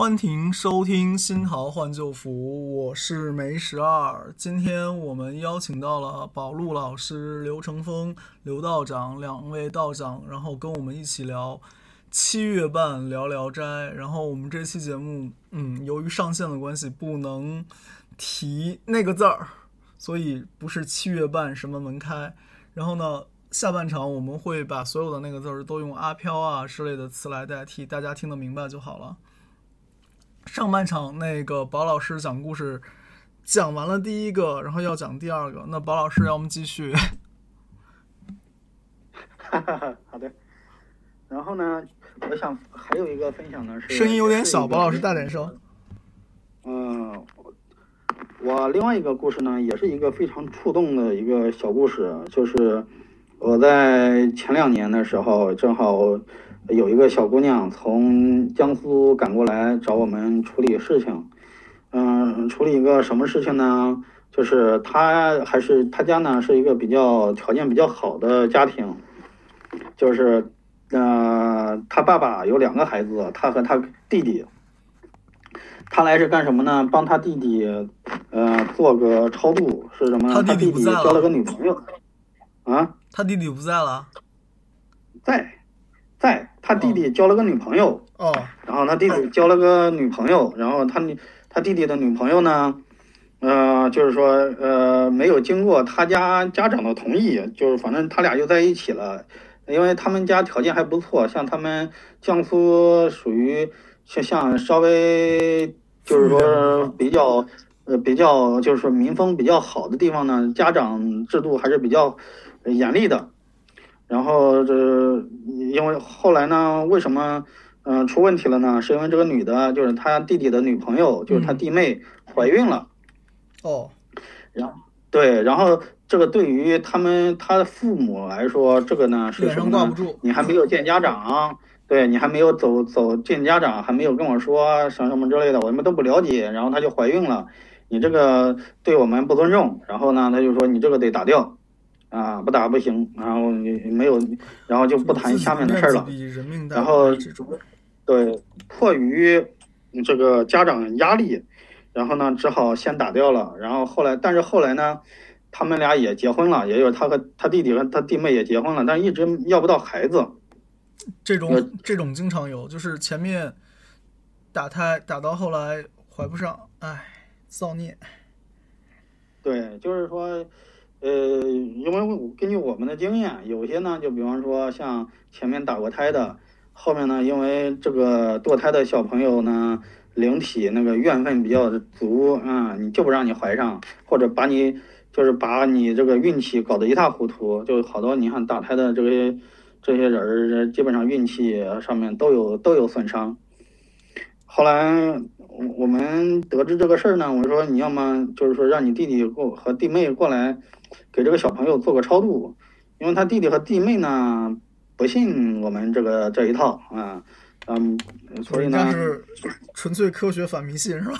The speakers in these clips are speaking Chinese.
欢迎收听新桃换旧符，我是梅十二。今天我们邀请到了宝路老师、刘成峰、刘道长两位道长，然后跟我们一起聊七月半聊聊斋。然后我们这期节目，嗯，由于上线的关系，不能提那个字儿，所以不是七月半什么门开。然后呢，下半场我们会把所有的那个字儿都用阿飘啊之类的词来代替，大家听得明白就好了。上半场那个宝老师讲故事讲完了第一个，然后要讲第二个。那宝老师，要么继续。哈哈哈，好的。然后呢，我想还有一个分享呢是声音有点小，宝老师大点声。嗯，我另外一个故事呢，也是一个非常触动的一个小故事，就是我在前两年的时候，正好。有一个小姑娘从江苏赶过来找我们处理事情，嗯，处理一个什么事情呢？就是她还是她家呢是一个比较条件比较好的家庭，就是，呃，她爸爸有两个孩子，她和她弟弟，她来是干什么呢？帮她弟弟，呃，做个超度是什么？她弟弟交了个女朋友，啊？她弟弟不在了，在。在他弟弟交了个女朋友。哦，然后他弟弟交了个女朋友，然后他他弟弟的女朋友呢，呃，就是说呃没有经过他家家长的同意，就是反正他俩就在一起了，因为他们家条件还不错，像他们江苏属于像像稍微就是说比较呃比较就是说民风比较好的地方呢，家长制度还是比较严厉的。然后这因为后来呢，为什么嗯出问题了呢？是因为这个女的，就是他弟弟的女朋友，就是他弟妹怀孕了。哦，然后对，然后这个对于他们他的父母来说，这个呢是什么呢？你还没有见家长，对你还没有走走见家长，还没有跟我说什么什么之类的，我们都不了解。然后她就怀孕了，你这个对我们不尊重。然后呢，他就说你这个得打掉。啊，不打不行，然后你没有，然后就不谈下面的事儿了。然后，对，迫于这个家长压力，然后呢，只好先打掉了。然后后来，但是后来呢，他们俩也结婚了，也有他和他弟弟和他弟妹也结婚了，但一直要不到孩子。这种这种经常有，就是前面打胎打到后来怀不上，哎，造孽。对，就是说。呃，因为根据我们的经验，有些呢，就比方说像前面打过胎的，后面呢，因为这个堕胎的小朋友呢，灵体那个怨愤比较足啊，你就不让你怀上，或者把你就是把你这个运气搞得一塌糊涂，就好多你看打胎的这些这些人，基本上运气上面都有都有损伤。后来我我们得知这个事儿呢，我说你要么就是说让你弟弟过和弟妹过来。给这个小朋友做个超度，因为他弟弟和弟妹呢不信我们这个这一套啊，嗯，所以呢是纯粹科学反迷信是吧？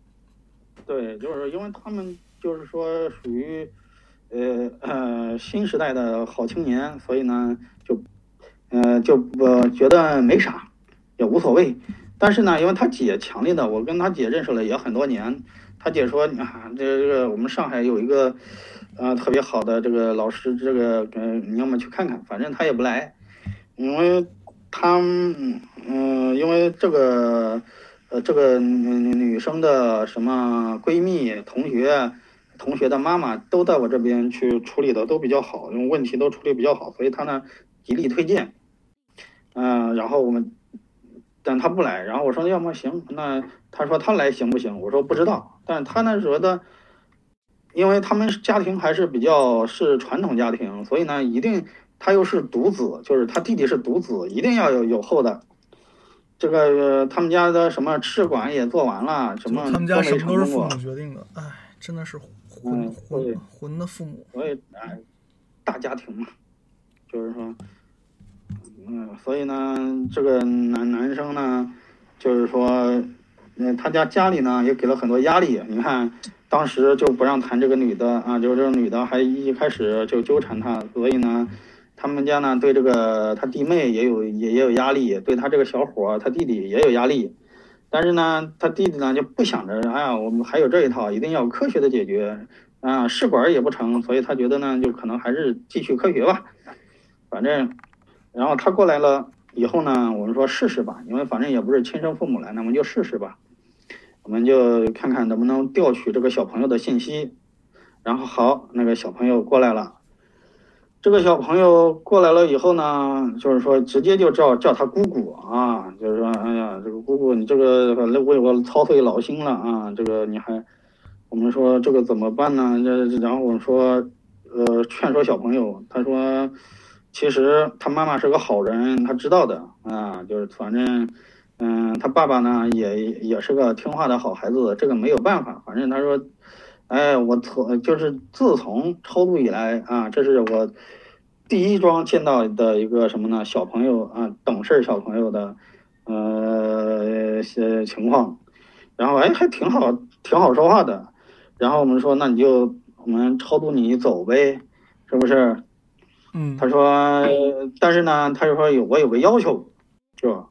对，就是因为他们就是说属于呃呃新时代的好青年，所以呢就呃就不觉得没啥，也无所谓。但是呢，因为他姐强烈的，我跟他姐认识了也很多年，他姐说啊，这这个我们上海有一个。啊，特别好的这个老师，这个嗯，你要么去看看，反正他也不来，因为他嗯，因为这个呃，这个女女生的什么闺蜜、同学、同学的妈妈都在我这边去处理的都比较好，因为问题都处理比较好，所以他呢极力推荐。嗯，然后我们，但他不来，然后我说要么行，那他说他来行不行？我说不知道，但是他呢觉得。因为他们家庭还是比较是传统家庭，所以呢，一定他又是独子，就是他弟弟是独子，一定要有有后代。这个他们家的什么试管也做完了，什么他们家什么都是父母决定的，哎，真的是混混混的父母。所以哎，大家庭嘛，就是说，嗯，所以呢，这个男男生呢，就是说，嗯，他家家里呢也给了很多压力，你看。当时就不让谈这个女的啊，就是这个女的还一开始就纠缠他，所以呢，他们家呢对这个他弟妹也有也也有压力，对他这个小伙他弟弟也有压力，但是呢，他弟弟呢就不想着，哎呀，我们还有这一套，一定要科学的解决啊，试管也不成，所以他觉得呢，就可能还是继续科学吧。反正，然后他过来了以后呢，我们说试试吧，因为反正也不是亲生父母来，那么就试试吧。我们就看看能不能调取这个小朋友的信息。然后好，那个小朋友过来了。这个小朋友过来了以后呢，就是说直接就叫叫他姑姑啊，就是说，哎呀，这个姑姑，你这个为我操碎老心了啊，这个你还，我们说这个怎么办呢？这然后我们说，呃，劝说小朋友，他说，其实他妈妈是个好人，他知道的啊，就是反正，嗯，他爸爸呢也也是个听话的好孩子，这个没有办法，反正他说。哎，我从就是自从超度以来啊，这是我第一桩见到的一个什么呢？小朋友啊，懂事小朋友的呃些情况，然后哎还挺好，挺好说话的。然后我们说，那你就我们超度你走呗，是不是？嗯。他说，但是呢，他就说有我有个要求，是吧？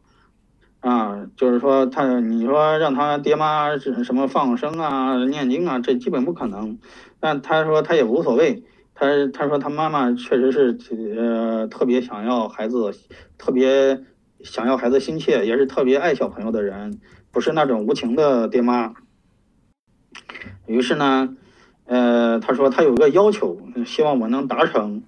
啊，就是说他，你说让他爹妈什么放生啊、念经啊，这基本不可能。但他说他也无所谓，他他说他妈妈确实是呃特别想要孩子，特别想要孩子心切，也是特别爱小朋友的人，不是那种无情的爹妈。于是呢，呃，他说他有个要求，希望我能达成。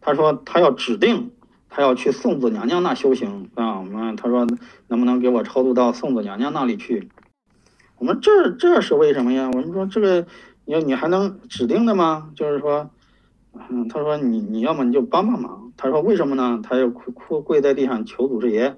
他说他要指定。他要去送子娘娘那修行啊，我们他说能不能给我超度到送子娘娘那里去？我们这这是为什么呀？我们说这个你你还能指定的吗？就是说，嗯，他说你你要么你就帮帮忙。他说为什么呢？他要哭哭跪在地上求祖师爷，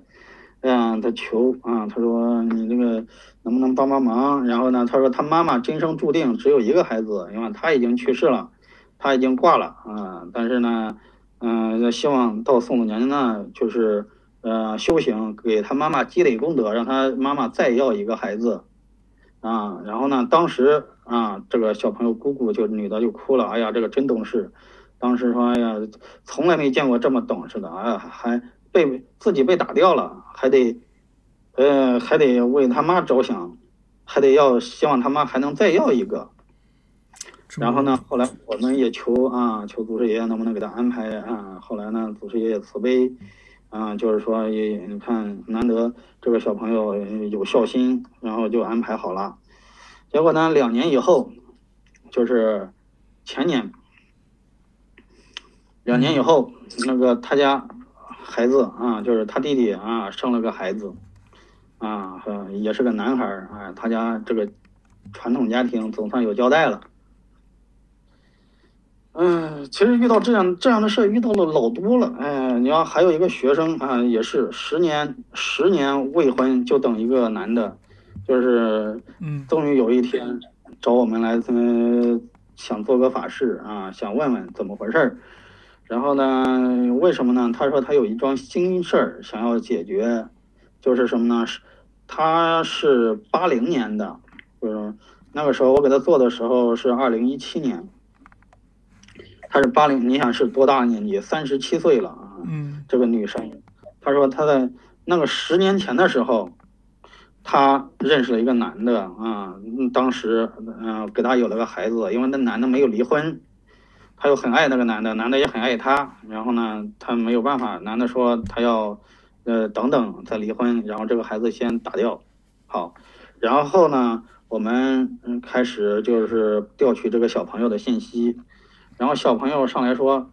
嗯，他求啊，他说你这个能不能帮帮忙？然后呢，他说他妈妈今生注定只有一个孩子，因为他已经去世了，他已经挂了啊，但是呢。嗯，希望到宋子娘娘那，就是呃修行，给他妈妈积累功德，让他妈妈再要一个孩子，啊，然后呢，当时啊，这个小朋友姑姑就女的就哭了，哎呀，这个真懂事，当时说，哎呀，从来没见过这么懂事的，哎呀，还被自己被打掉了，还得，呃，还得为他妈着想，还得要希望他妈还能再要一个。然后呢？后来我们也求啊，求祖师爷能不能给他安排啊？后来呢，祖师爷也慈悲，啊，就是说也你看，难得这个小朋友有孝心，然后就安排好了。结果呢，两年以后，就是前年，两年以后，那个他家孩子啊，就是他弟弟啊，生了个孩子，啊，也是个男孩儿啊，他家这个传统家庭总算有交代了。嗯，其实遇到这样这样的事遇到了老多了。哎，你要还有一个学生啊，也是十年十年未婚就等一个男的，就是嗯，终于有一天找我们来，嗯，想做个法事啊，想问问怎么回事儿。然后呢，为什么呢？他说他有一桩心事儿想要解决，就是什么呢？是他是八零年的，就是那个时候我给他做的时候是二零一七年。她是八零，你想是多大年纪？三十七岁了啊！嗯，这个女生，她说她在那个十年前的时候，她认识了一个男的啊，当时嗯给她有了个孩子，因为那男的没有离婚，她又很爱那个男的，男的也很爱她，然后呢，她没有办法，男的说他要呃等等再离婚，然后这个孩子先打掉，好，然后呢，我们嗯开始就是调取这个小朋友的信息。然后小朋友上来说：“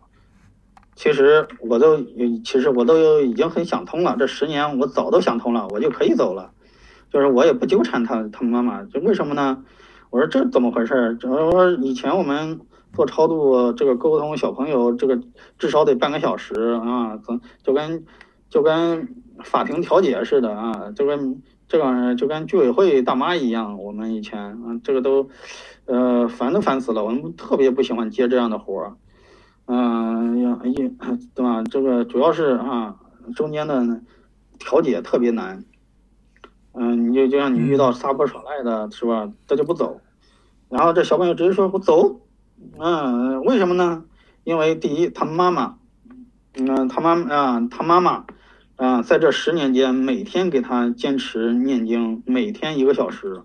其实我都，其实我都已经很想通了。这十年我早都想通了，我就可以走了。就是我也不纠缠他，他妈妈。就为什么呢？我说这怎么回事？我说以前我们做超度，这个沟通小朋友，这个至少得半个小时啊，怎就跟就跟法庭调解似的啊，就跟这个就跟居委会大妈一样。我们以前啊，这个都。”呃，烦都烦死了，我们特别不喜欢接这样的活儿，嗯，呀，一对吧？这个主要是啊，中间的调解特别难，嗯，你就就像你遇到撒泼耍赖的，是吧？他就不走，然后这小朋友直接说不走，嗯，为什么呢？因为第一，他妈妈，嗯，他妈啊，他妈妈啊，在这十年间，每天给他坚持念经，每天一个小时，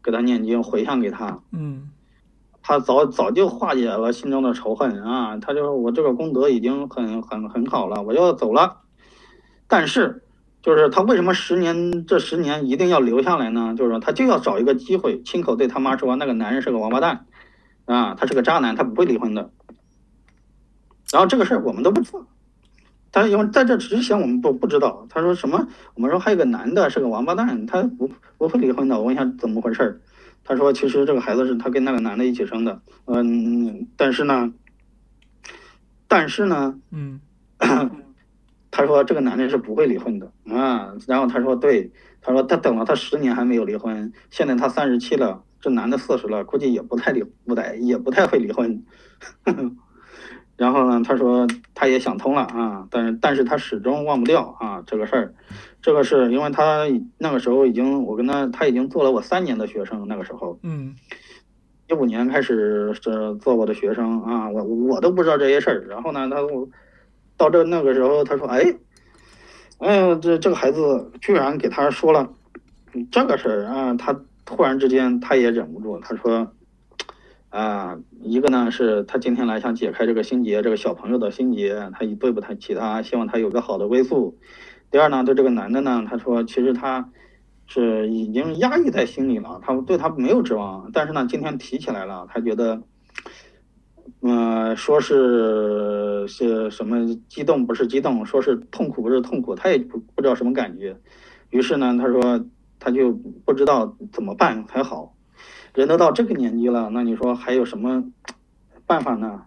给他念经回向给他。嗯，他早早就化解了心中的仇恨啊！他就我这个功德已经很很很好了，我要走了。但是，就是他为什么十年这十年一定要留下来呢？就是说他就要找一个机会，亲口对他妈说那个男人是个王八蛋，啊，他是个渣男，他不会离婚的。然后这个事儿我们都不知道，他因为在这之前我们不不知道。他说什么？我们说还有个男的是个王八蛋，他不不会离婚的。我问一下怎么回事儿？他说其实这个孩子是他跟那个男的一起生的，嗯，但是呢，但是呢，嗯。他说这个男的是不会离婚的啊，然后他说对，他说他等了他十年还没有离婚，现在他三十七了，这男的四十了，估计也不太离不太也不太会离婚。然后呢，他说他也想通了啊，但是但是他始终忘不掉啊这个事儿，这个是因为他那个时候已经我跟他他已经做了我三年的学生，那个时候，嗯，一五年开始是做我的学生啊，我我都不知道这些事儿，然后呢，他我。到这那个时候，他说：“哎，哎呀，这这个孩子居然给他说了这个事儿啊！”他突然之间他也忍不住，他说：“啊，一个呢是他今天来想解开这个心结，这个小朋友的心结，他对不太起他，希望他有个好的归宿。第二呢，对这个男的呢，他说其实他是已经压抑在心里了，他对他没有指望，但是呢，今天提起来了，他觉得。”嗯，说是是什么激动不是激动，说是痛苦不是痛苦，他也不不知道什么感觉。于是呢，他说他就不知道怎么办才好。人都到这个年纪了，那你说还有什么办法呢？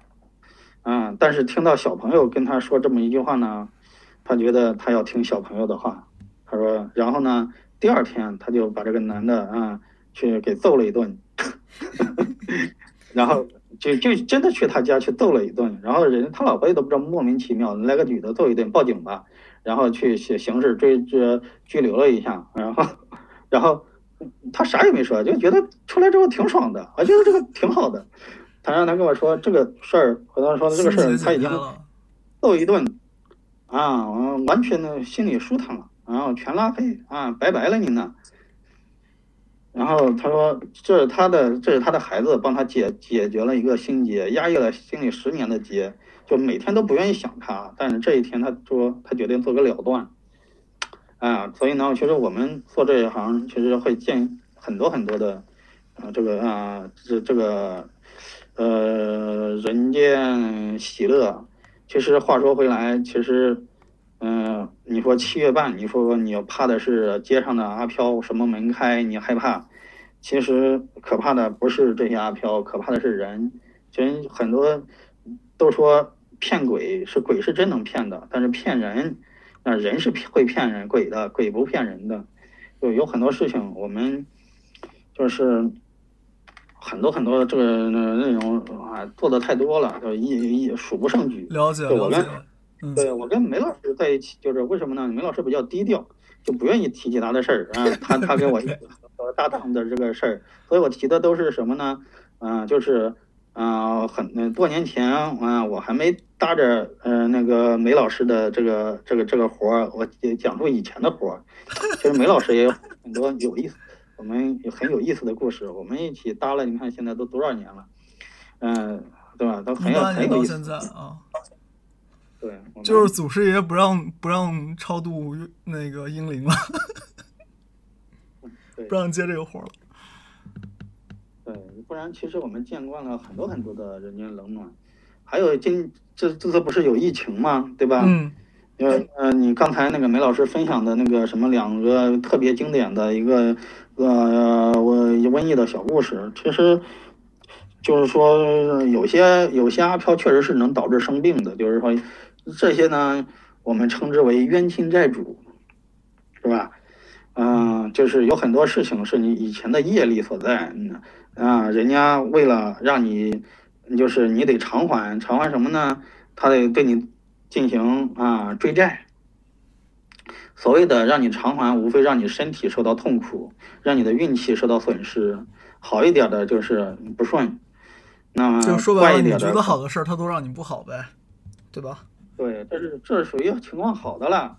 啊，但是听到小朋友跟他说这么一句话呢，他觉得他要听小朋友的话。他说，然后呢，第二天他就把这个男的啊去给揍了一顿，然后。就就真的去他家去揍了一顿，然后人他老婆也都不知道莫名其妙来个女的揍一顿，报警吧，然后去写刑事追这拘留了一下，然后然后他啥也没说，就觉得出来之后挺爽的，我觉得这个挺好的。他让他跟我说这个事儿，和他说的这个事儿他已经揍一顿啊，完全的心里舒坦了，然后全拉黑啊，拜拜了您呢。然后他说：“这是他的，这是他的孩子帮他解解决了一个心结，压抑了心里十年的结，就每天都不愿意想他。但是这一天，他说他决定做个了断。啊，所以呢，其实我们做这一行，其实会见很多很多的，啊，这个啊，这这个，呃，人间喜乐。其实话说回来，其实。”嗯，你说七月半，你说你要怕的是街上的阿飘，什么门开你害怕？其实可怕的不是这些阿飘，可怕的是人。人很多都说骗鬼是鬼是真能骗的，但是骗人，那人是会骗人，鬼的鬼不骗人的。就有很多事情，我们就是很多很多这个内容啊，做的太多了，就一一数不胜举。了解了解。对我跟梅老师在一起，就是为什么呢？梅老师比较低调，就不愿意提起他的事儿啊。他他跟我 搭档的这个事儿，所以我提的都是什么呢？嗯，就是啊，很多年前啊，我还没搭着呃那个梅老师的这个这个这个活儿，我讲述以前的活儿。其实梅老师也有很多有意思，我们有很有意思的故事。我们一起搭了，你看现在都多少年了？嗯，对吧？都很有很有意思啊。对，就是祖师爷不让不让超度那个英灵了，不让接这个活了。对，不然其实我们见惯了很多很多的人间冷暖。还有今这这次不是有疫情吗？对吧？嗯。因为呃，你刚才那个梅老师分享的那个什么两个特别经典的一个呃我瘟疫的小故事，其实就是说有些有些阿飘确实是能导致生病的，就是说。这些呢，我们称之为冤亲债主，是吧？嗯，就是有很多事情是你以前的业力所在，嗯啊，人家为了让你，就是你得偿还，偿还什么呢？他得对你进行啊追债。所谓的让你偿还，无非让你身体受到痛苦，让你的运气受到损失。好一点的就是不顺，那么坏一点的，你觉得好的事儿，他都让你不好呗，对吧？对，这是这属于情况好的了，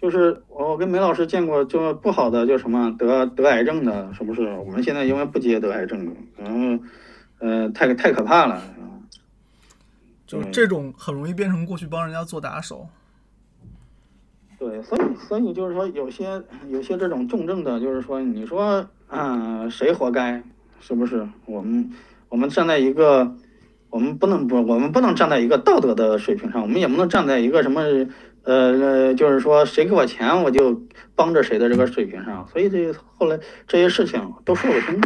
就是我跟梅老师见过，就不好的就什么得得癌症的，是不是？我们现在因为不接得癌症的，然后呃，太太可怕了。就这种很容易变成过去帮人家做打手。对，所以所以就是说，有些有些这种重症的，就是说，你说啊，谁活该？是不是？我们我们站在一个，我们不能不，我们不能站在一个道德的水平上，我们也不能站在一个什么呃，就是说谁给我钱我就帮着谁的这个水平上。所以这后来这些事情都说不清。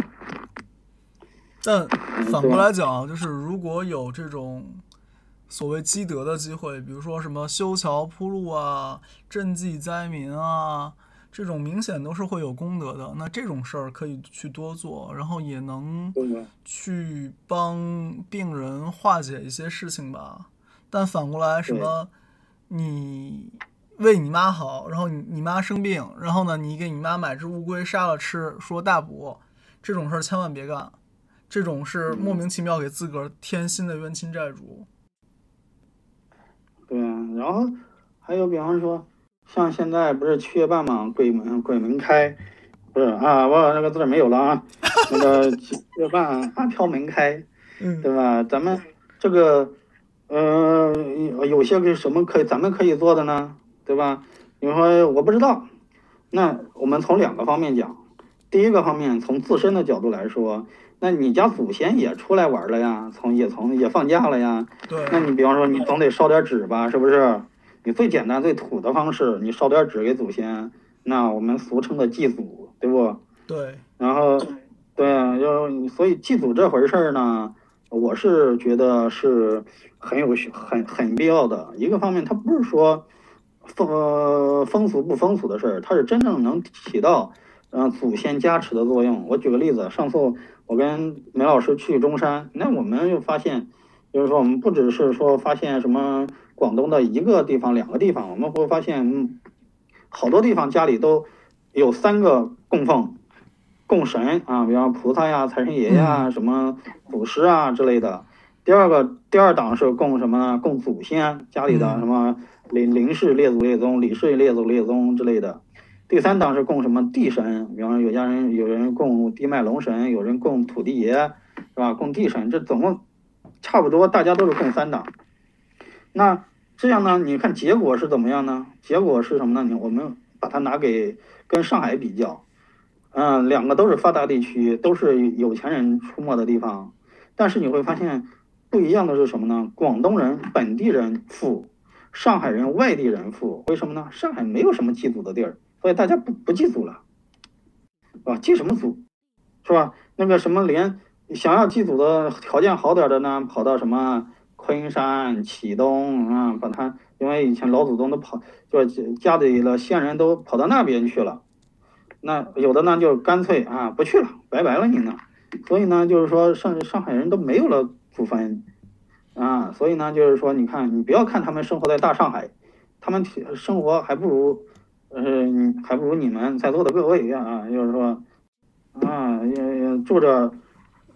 但反过来讲，就是如果有这种。所谓积德的机会，比如说什么修桥铺路啊、赈济灾民啊，这种明显都是会有功德的。那这种事儿可以去多做，然后也能去帮病人化解一些事情吧。但反过来，什么你为你妈好，然后你你妈生病，然后呢，你给你妈买只乌龟杀了吃，说大补，这种事儿千万别干。这种是莫名其妙给自个儿添新的冤亲债主。对啊，然后还有比方说，像现在不是七月半嘛，鬼门鬼门开，不是啊，我那个字没有了啊，那个七 月半阿飘门开，对吧？咱们这个，呃，有些个什么可以咱们可以做的呢？对吧？你说我不知道，那我们从两个方面讲，第一个方面从自身的角度来说。那你家祖先也出来玩了呀，从也从也放假了呀。对。那你比方说，你总得烧点纸吧，是不是？你最简单最土的方式，你烧点纸给祖先，那我们俗称的祭祖，对不？对。然后，对啊，要所以祭祖这回事儿呢，我是觉得是很有很很必要的。一个方面，它不是说风风俗不风俗的事儿，它是真正能起到让祖先加持的作用。我举个例子，上次。我跟梅老师去中山，那我们又发现，就是说我们不只是说发现什么广东的一个地方、两个地方，我们会发现嗯好多地方家里都有三个供奉供神啊，比方菩萨呀、财神爷呀、什么祖师啊之类的。第二个第二档是供什么呢？供祖先家里的什么林林氏列祖列宗、李氏列祖列宗之类的。第三档是供什么地神，比方说有家人有人供地脉龙神，有人供土地爷，是吧？供地神，这总共差不多，大家都是供三档。那这样呢？你看结果是怎么样呢？结果是什么呢？你我们把它拿给跟上海比较，嗯，两个都是发达地区，都是有钱人出没的地方，但是你会发现不一样的是什么呢？广东人本地人富，上海人外地人富，为什么呢？上海没有什么祭祖的地儿。所以大家不不祭祖了，是吧？祭什么祖，是吧？那个什么，连想要祭祖的条件好点的呢，跑到什么昆山、启东啊，把他，因为以前老祖宗都跑，就家里的先人都跑到那边去了。那有的呢，就干脆啊不去了，拜拜了您呢。所以呢，就是说上上海人都没有了祖坟啊。所以呢，就是说，你看，你不要看他们生活在大上海，他们生活还不如。呃，还不如你们在座的各位啊，就是说，啊，也也住着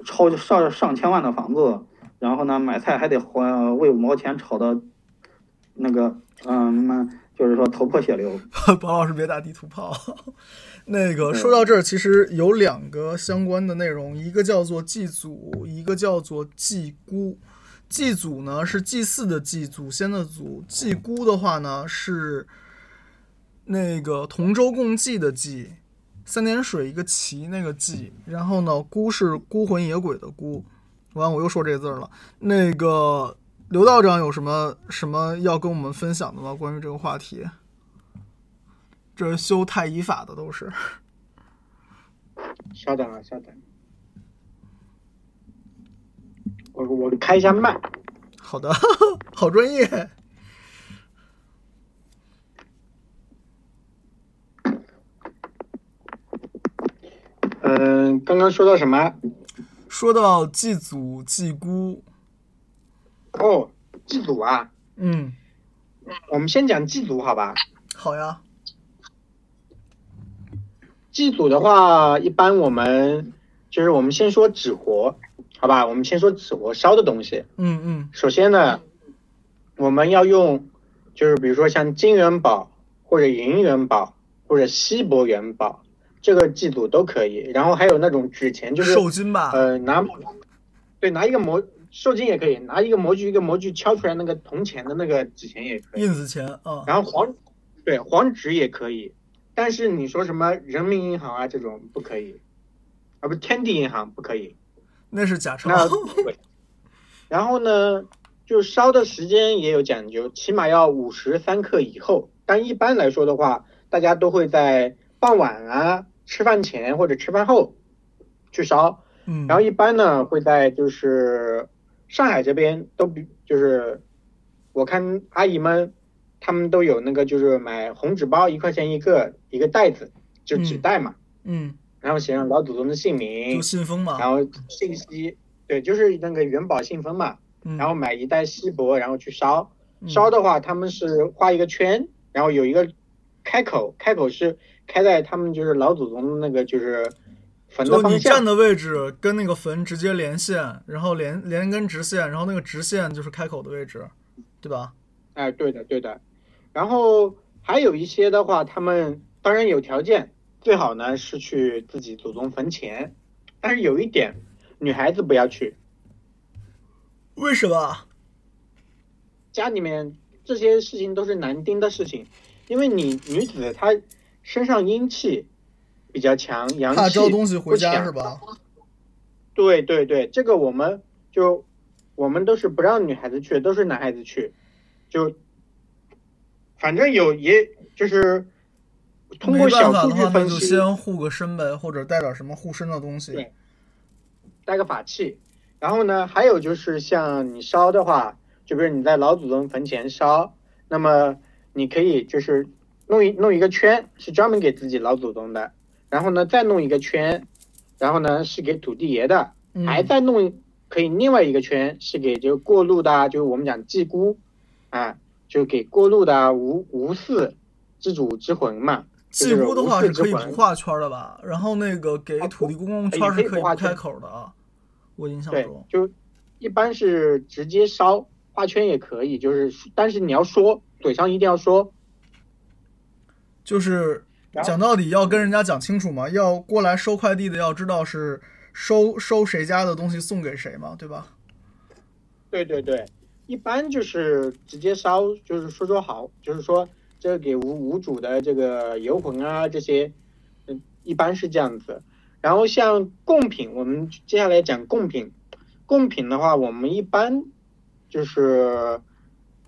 超上上千万的房子，然后呢，买菜还得花为五毛钱炒的，那个，嗯，就是说头破血流。包老师别打地图炮。那个说到这儿，其实有两个相关的内容，一个叫做祭祖，一个叫做祭姑。祭祖呢是祭祀的祭，祖先的祖；祭姑的话呢是。那个同舟共济的济，三点水一个齐那个济，然后呢孤是孤魂野鬼的孤，完我又说这字了。那个刘道长有什么什么要跟我们分享的吗？关于这个话题，这修太乙法的都是。稍等啊，稍等，我我开一下麦。好的，好专业。嗯，刚刚说到什么？说到祭祖祭姑。哦，祭祖啊。嗯。我们先讲祭祖，好吧？好呀。祭祖的话，一般我们就是我们先说纸活，好吧？我们先说纸活烧的东西。嗯嗯。首先呢，我们要用，就是比如说像金元宝、或者银元宝或者锡箔元宝，这个季度都可以。然后还有那种纸钱，就是受金吧，呃拿对拿一个模受金也可以，拿一个模具一个模具敲出来那个铜钱的那个纸钱也可以。印子钱啊，然后黄对黄纸也可以，但是你说什么人民银行啊这种不可以，啊不天地银行不可以。那是假钞。那对，然后呢，就烧的时间也有讲究，起码要五十三克以后。但一般来说的话，大家都会在傍晚啊、吃饭前或者吃饭后去烧。嗯，然后一般呢会在就是上海这边都比就是我看阿姨们他们都有那个就是买红纸包一块钱一个一个袋子就纸袋嘛，嗯，然后写上老祖宗的姓名就，信封嘛，然后信息对，就是那个元宝信封嘛，嗯。然后买一袋锡箔，然后去烧。嗯。烧的话，他们是画一个圈，然后有一个开口，开口是开在他们就是老祖宗那个就是坟的方向站。的位置跟那个坟直接连线，然后连连根直线，然后那个直线就是开口的位置，对吧？哎，对的，对的。然后还有一些的话，他们当然有条件，最好呢是去自己祖宗坟前，但是有一点，女孩子不要去，为什么？家里面这些事情都是男丁的事情，因为你女子她身上阴气比较强，阳气怕招东西回家是吧？对对对，这个我们就我们都是不让女孩子去，都是男孩子去，就反正有也就是通过小数据分析，先护个身呗，或者带点什么护身的东西。对带个法器。然后呢，还有就是像你烧的话，就比如你在老祖宗坟前烧，那么你可以就是弄一弄一个圈，是专门给自己老祖宗的，然后呢再弄一个圈，然后呢是给土地爷的，嗯还再弄可以另外一个圈是给就过路的啊，就是我们讲祭姑啊，就给过路的啊无无嗣之主之魂嘛。祭姑的话是可以画圈的吧？然后那个给啊土地公公也圈是可以不开口的啊，我印象对中，。就一般是直接烧，画圈也可以，就是但是你要说，嘴上一定要说。就是讲到底要跟人家讲清楚嘛，要过来收快递的要知道是收收谁家的东西送给谁嘛，对吧？对对对，一般就是直接烧，就是说说好，就是说这个给无无主的这个游魂啊这些，嗯，一般是这样子。然后像贡品，我们接下来讲贡品。贡品的话，我们一般就是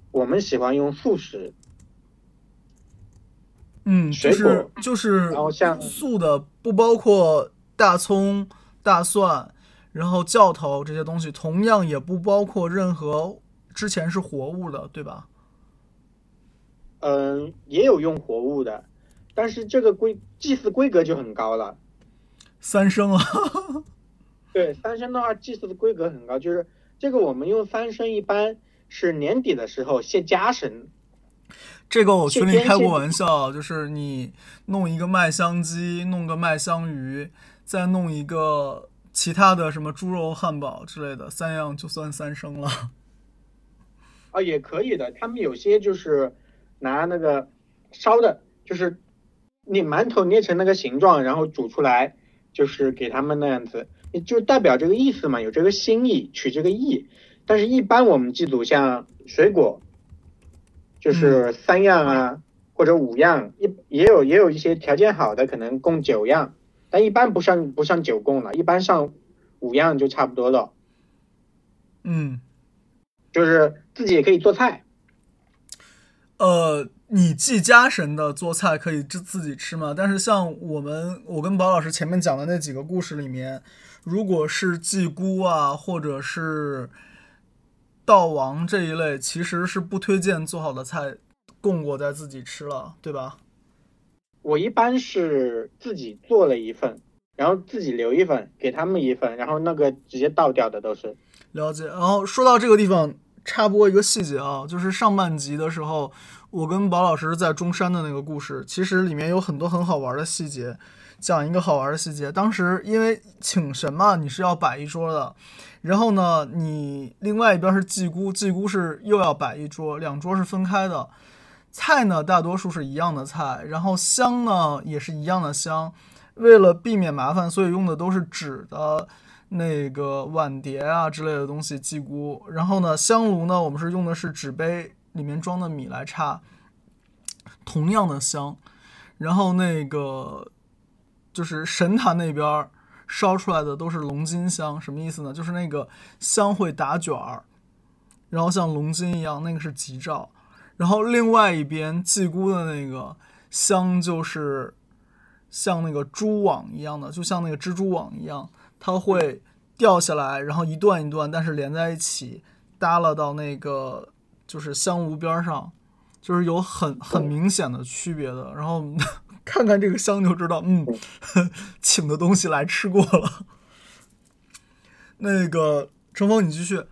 我们喜欢用素食，嗯，就是就是然后像素的不包括大葱、大蒜，然后教头这些东西，同样也不包括任何之前是活物的，对吧？嗯，也有用活物的，但是这个规祭祀规格就很高了。三生啊，对，三生的话，祭祀的规格很高，就是这个我们用三生一般是年底的时候谢家神，这个我群里开过玩笑，就是你弄一个麦香鸡，弄个麦香鱼，再弄一个其他的什么猪肉汉堡之类的，三样就算三生了。啊，也可以的。他们有些就是拿那个烧的，就是你馒头捏成那个形状，然后煮出来，就是给他们那样子，就代表这个意思嘛，有这个心意，取这个意。但是，一般我们祭祖像水果，就是三样啊，或者五样，一也有也有一些条件好的，可能供九样，但一般不上不上九供了，一般上五样就差不多了。嗯，就是自己也可以做菜，呃，你祭家神的做菜可以自自己吃吗？但是像我们，我跟宝老师前面讲的那几个故事里面，如果是祭姑啊，或者是悼王这一类，其实是不推荐做好的菜供过在自己吃了，对吧？我一般是自己做了一份，然后自己留一份，给他们一份，然后那个直接倒掉的都是。了解。然后说到这个地方，插播一个细节啊，就是上半集的时候，我跟宝老师在中山的那个故事，其实里面有很多很好玩的细节。讲一个好玩的细节，当时因为请神嘛，你是要摆一桌的，然后呢，你另外一边是祭姑，祭姑是又要摆一桌，两桌是分开的。菜呢大多数是一样的菜，然后香呢也是一样的香。为了避免麻烦，所以用的都是纸的那个碗碟啊之类的东西祭姑。然后呢，香炉呢，我们是用的是纸杯里面装的米来插，同样的香。然后那个就是神坛那边烧出来的都是龙金香，什么意思呢？就是那个香会打卷儿，然后像龙金一样，那个是吉兆。然后另外一边祭姑的那个香就是像那个蛛网一样的，就像那个蜘蛛网一样，它会掉下来，然后一段一段，但是连在一起，耷拉到那个就是香炉边上，就是有很很明显的区别的。然后看看这个香就知道，嗯，请的东西来吃过了。那个程峰，你继续。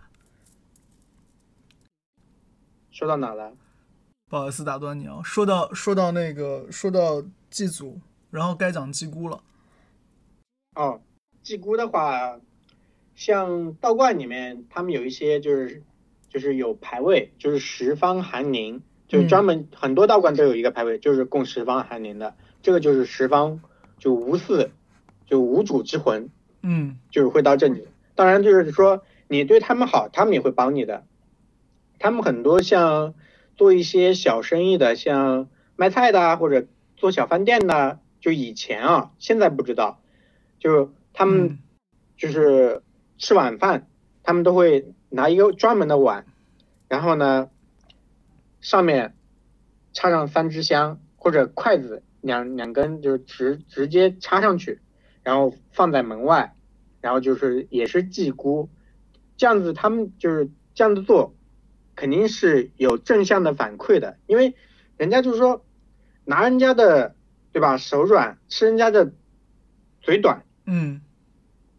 说到哪了？不好意思打断你啊，说到说到那个说到祭祖，然后该讲祭姑了。哦，祭姑的话，像道观里面，他们有一些就是就是有牌位，就是十方寒凝，就是专门很多道观都有一个牌位，就是供十方寒凝的。这个就是十方就无四，就无主之魂，嗯，就是会到这里。当然就是说你对他们好，他们也会帮你的。他们很多像。做一些小生意的，像卖菜的啊或者做小饭店的，就以前啊，现在不知道，就他们就是吃晚饭，他们都会拿一个专门的碗，然后呢，上面插上三支香或者筷子两两根，就是直直接插上去，然后放在门外，然后就是也是祭菇，这样子他们就是这样子做。肯定是有正向的反馈的，因为人家就是说拿人家的对吧手软，吃人家的嘴短，嗯，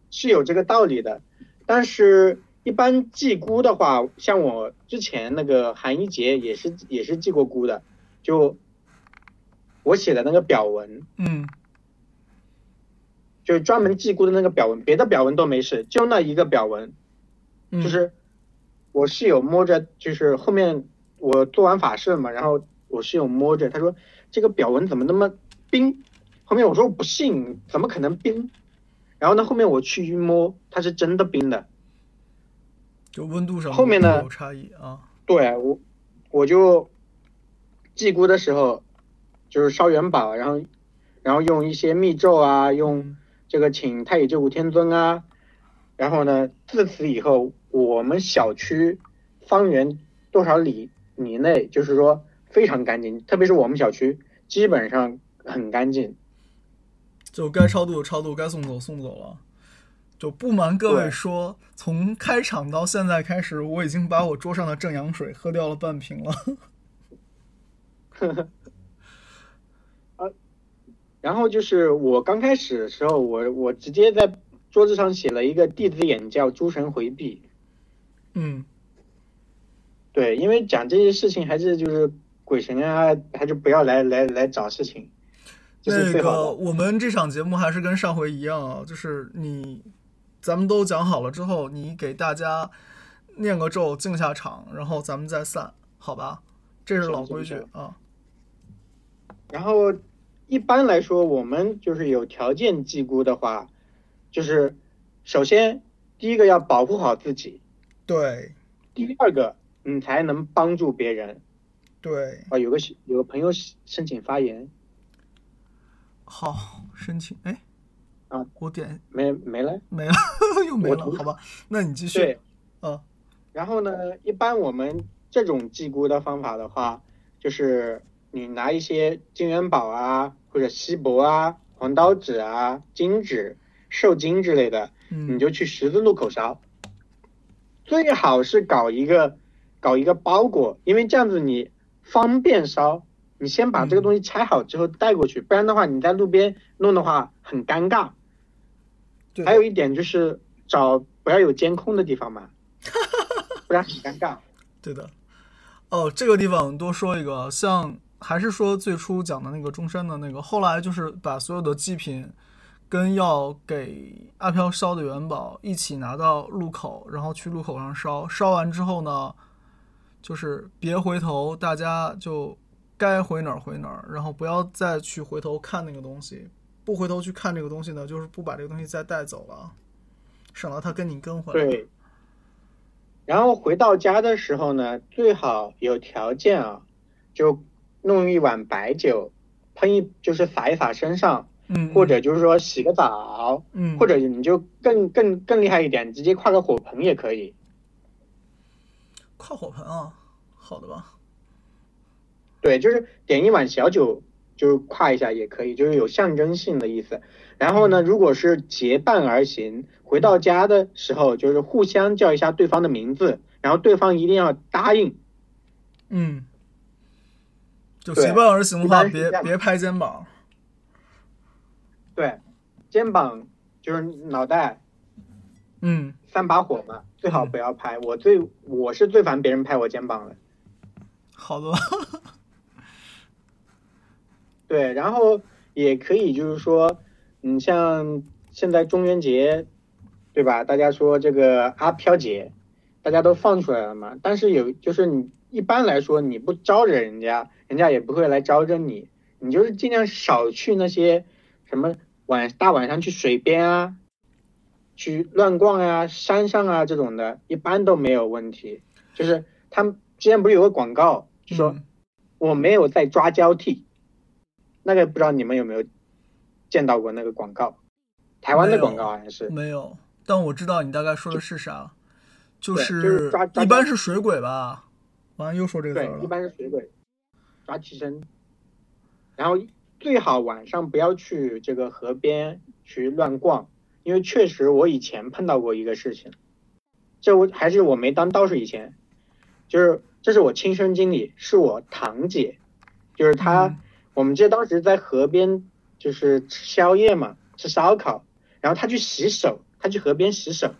是有这个道理的。但是，一般祭菇的话，像我之前那个韩一杰也是也是祭过菇的，就我写的那个表文，嗯，就是专门记估的那个表文，别的表文都没事，就那一个表文，就是。我室友摸着，就是后面我做完法事嘛，然后我室友摸着，他说这个表文怎么那么冰？后面我说我不信，怎么可能冰？然后呢，后面我去一摸，它是真的冰的，就温度上后面呢有差异啊。对我，我就记估的时候就是烧元宝，然后然后用一些密咒啊，用这个请太乙救苦天尊啊，然后呢，自此以后。我们小区方圆多少里里内，就是说非常干净，特别是我们小区基本上很干净，就该超度超度，该送走送走了。就不瞒各位说，从开场到现在开始，我已经把我桌上的正阳水喝掉了半瓶了。然后就是我刚开始的时候，我我直接在桌子上写了一个弟子眼，叫诸神回避。嗯，对，因为讲这些事情还是就是鬼神啊，还是不要来来来找事情。那个，我们这场节目还是跟上回一样啊，就是你，咱们都讲好了之后，你给大家念个咒，静下场，然后咱们再散，好吧？这是老规矩啊。然后一般来说，我们就是有条件祭菇的话，就是首先第一个要保护好自己。对，第二个你才能帮助别人。对。啊，有个有个朋友申请发言，好，申请。哎，啊，我点。没没了，没了 又没了，好吧，那你继续。对，嗯，然后呢，一般我们这种祭菇的方法的话，就是你拿一些金元宝啊，或者锡箔啊、黄刀纸啊、金纸、寿金之类的，你就去十字路口烧。最好是搞一个搞一个包裹，因为这样子你方便烧。你先把这个东西拆好之后带过去，不然的话你在路边弄的话很尴尬。还有一点就是找不要有监控的地方嘛，不然很尴尬。对的。哦，这个地方多说一个，像还是说最初讲的那个中山的那个，后来就是把所有的祭品。跟要给阿飘烧的元宝一起拿到路口，然后去路口上烧。烧完之后呢，就是别回头，大家就该回哪儿回哪儿，然后不要再去回头看那个东西。不回头去看这个东西呢，就是不把这个东西再带走了，省得他跟你跟回来。对。然后回到家的时候呢，最好有条件啊，就弄一碗白酒，喷一就是洒一洒身上，嗯，或者就是说洗个澡，嗯，或者你就更更更厉害一点，直接跨个火盆也可以。跨火盆啊，好的吧？对，就是点一碗小酒。就是跨一下也可以，就是有象征性的意思。然后呢，如果是结伴而行，回到家的时候，就是互相叫一下对方的名字，然后对方一定要答应。嗯，就结伴而行的话，别别拍肩膀。对，肩膀就是脑袋。嗯，三把火嘛，最好不要拍。我最我是最烦别人拍我肩膀的。好的。对，然后也可以就是说，你像现在中元节，对吧？大家说这个阿飘节，大家都放出来了嘛。但是有就是你一般来说你不招惹人家，人家也不会来招惹你。你就是尽量少去那些什么晚大晚上去水边啊，去乱逛啊，山上啊这种的，一般都没有问题。就是他们之前不是有个广告，就说我没有在抓交替。那个不知道你们有没有见到过那个广告，台湾的广告好像是没有，但我知道你大概说的是啥，就是抓一般是水鬼吧？完了又说这个对，一般是水鬼抓替身，然后最好晚上不要去这个河边去乱逛，因为确实我以前碰到过一个事情，这我还是我没当道士以前，就是这是我亲身经历，是我堂姐，就是她。我们记得当时在河边，就是吃宵夜嘛，吃烧烤，然后她去洗手，她去河边洗手，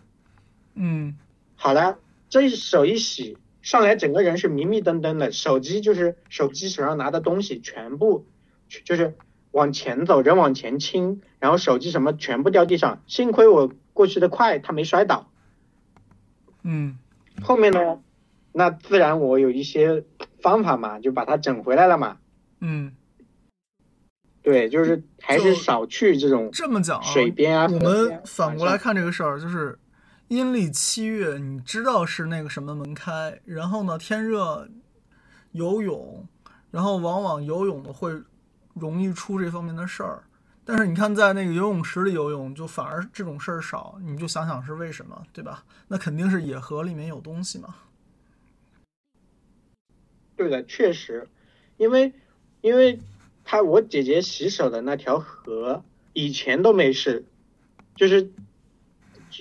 嗯，好了，这一手一洗，上来整个人是迷迷瞪瞪的，手机就是手机手上拿的东西全部就是往前走，人往前倾，然后手机什么全部掉地上，幸亏我过去的快，他没摔倒，嗯，后面呢，那自然我有一些方法嘛，就把他整回来了嘛，嗯。对，就是还是少去这种这么讲啊，水边啊。我们反过来看这个事儿，就是阴历七月，你知道是那个什么门开，然后呢天热游泳，然后往往游泳的会容易出这方面的事儿。但是你看在那个游泳池里游泳，就反而这种事儿少，你就想想是为什么，对吧？那肯定是野河里面有东西嘛。对的，确实，因为因为。他我姐姐洗手的那条河以前都没事，就是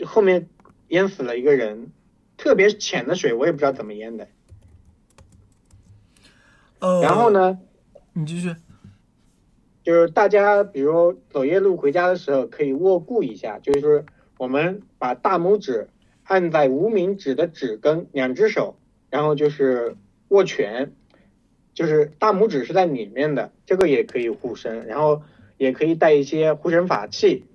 后面淹死了一个人，特别浅的水我也不知道怎么淹的。呃，然后呢，你继续，就是大家比如走夜路回家的时候可以握固一下，就是我们把大拇指按在无名指的指根，两只手，然后就是握拳。就是大拇指是在里面的，这个也可以护身，然后也可以带一些护身法器，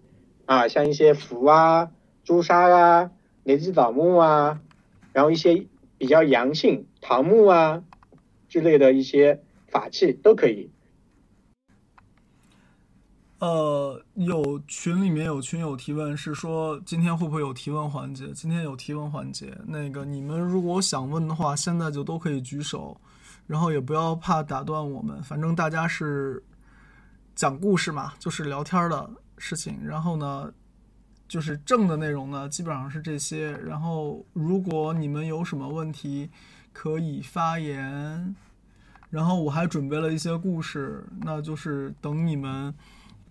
啊，像一些符啊、朱砂啊、雷击枣木啊，然后一些比较阳性桃木啊之类的一些法器都可以。呃，有群里面有群友提问，是说今天会不会有提问环节？今天有提问环节，那个你们如果想问的话，现在就都可以举手。然后也不要怕打断我们，反正大家是讲故事嘛，就是聊天的事情。然后呢，就是正的内容呢，基本上是这些。然后如果你们有什么问题，可以发言。然后我还准备了一些故事，那就是等你们，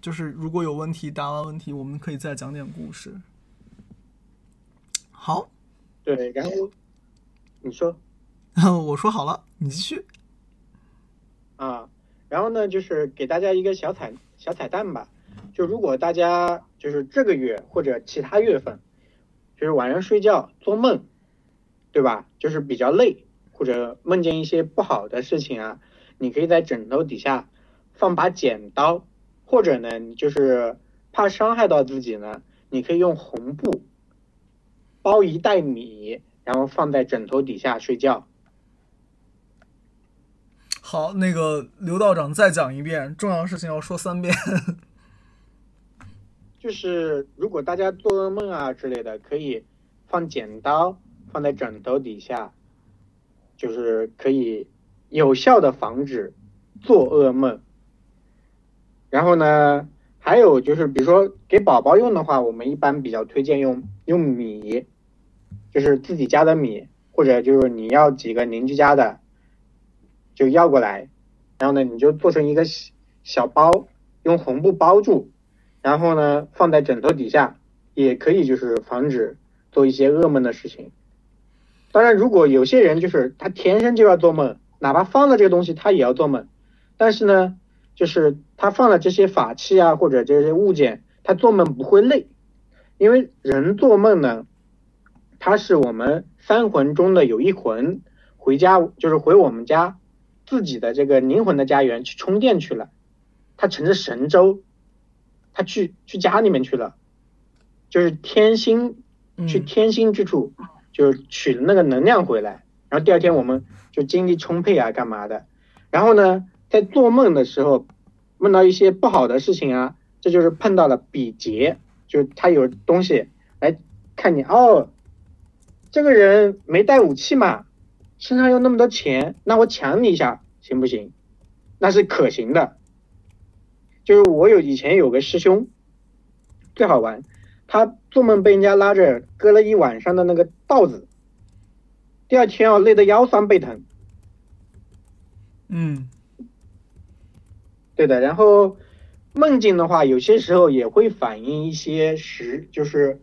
就是如果有问题，答完问题，我们可以再讲点故事。好，对，然后你说。我说好了，你继续。啊，然后呢，就是给大家一个小彩小彩蛋吧。就如果大家就是这个月或者其他月份，就是晚上睡觉做梦，对吧？就是比较累或者梦见一些不好的事情啊，你可以在枕头底下放把剪刀，或者呢，你就是怕伤害到自己呢，你可以用红布包一袋米，然后放在枕头底下睡觉。好，那个刘道长再讲一遍，重要事情要说三遍。就是如果大家做噩梦啊之类的，可以放剪刀放在枕头底下，就是可以有效的防止做噩梦。然后呢，还有就是比如说给宝宝用的话，我们一般比较推荐用用米，就是自己家的米，或者就是你要几个邻居家的，就要过来，然后呢你就做成一个小包，用红布包住。然后呢，放在枕头底下，也可以就是防止做一些噩梦的事情。当然，如果有些人就是他天生就要做梦，哪怕放了这个东西，他也要做梦。但是呢，就是他放了这些法器啊，或者这些物件，他做梦不会累，因为人做梦呢，他是我们三魂中的有一魂回家，就是回我们家自己的这个灵魂的家园去充电去了，他乘着神舟。他去去家里面去了，就是天星去天星之处，就是取了那个能量回来，然后第二天我们就精力充沛啊，干嘛的？然后呢，在做梦的时候梦到一些不好的事情啊，这就是碰到了比劫，就是他有东西来看你哦，这个人没带武器嘛，身上有那么多钱，那我抢你一下行不行？那是可行的。就是我有以前有个师兄，最好玩，他做梦被人家拉着割了一晚上的那个稻子，第二天哦累得腰酸背疼。嗯，对的。然后梦境的话，有些时候也会反映一些实，就是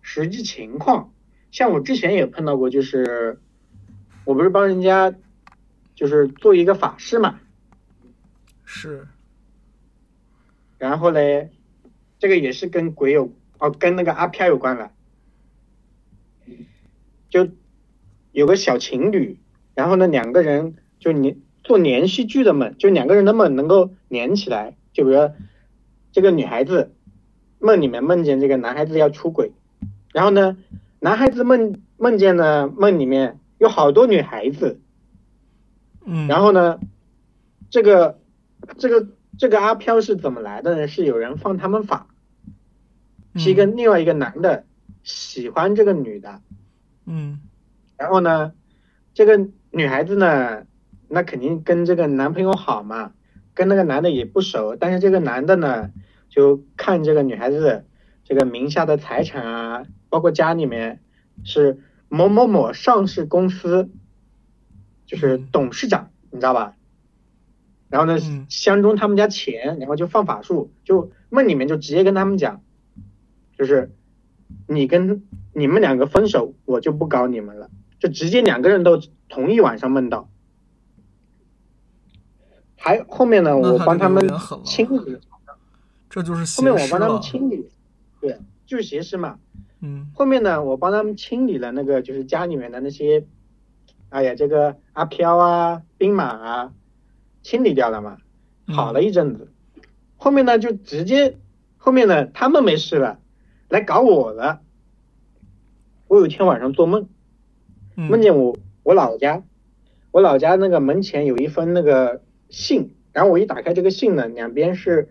实际情况。像我之前也碰到过，就是我不是帮人家就是做一个法事嘛，是。然后嘞，这个也是跟鬼有哦，跟那个阿飘有关了。就有个小情侣，然后呢，两个人就连做连续剧的梦，就两个人的梦能够连起来。就比如说，这个女孩子梦里面梦见这个男孩子要出轨，然后呢，男孩子梦梦见呢梦里面有好多女孩子，嗯，然后呢，这个这个。这个阿飘是怎么来的呢？是有人放他们法，是一个另外一个男的喜欢这个女的，嗯，然后呢，这个女孩子呢，那肯定跟这个男朋友好嘛，跟那个男的也不熟，但是这个男的呢，就看这个女孩子这个名下的财产啊，包括家里面是某某某上市公司，就是董事长，你知道吧？然后呢，相中他们家钱，然后就放法术，就梦里面就直接跟他们讲，就是你跟你们两个分手，我就不搞你们了，就直接两个人都同一晚上梦到。还后面呢，我帮他们清理，这就是后面我帮他们清理，对，就是邪师嘛。嗯。后面呢，我帮他们清理了那个就是家里面的那些，哎呀，这个阿飘啊，兵马啊。清理掉了嘛，好了一阵子，后面呢就直接，后面呢他们没事了，来搞我了。我有一天晚上做梦，梦见我我老家，我老家那个门前有一封那个信，然后我一打开这个信呢，两边是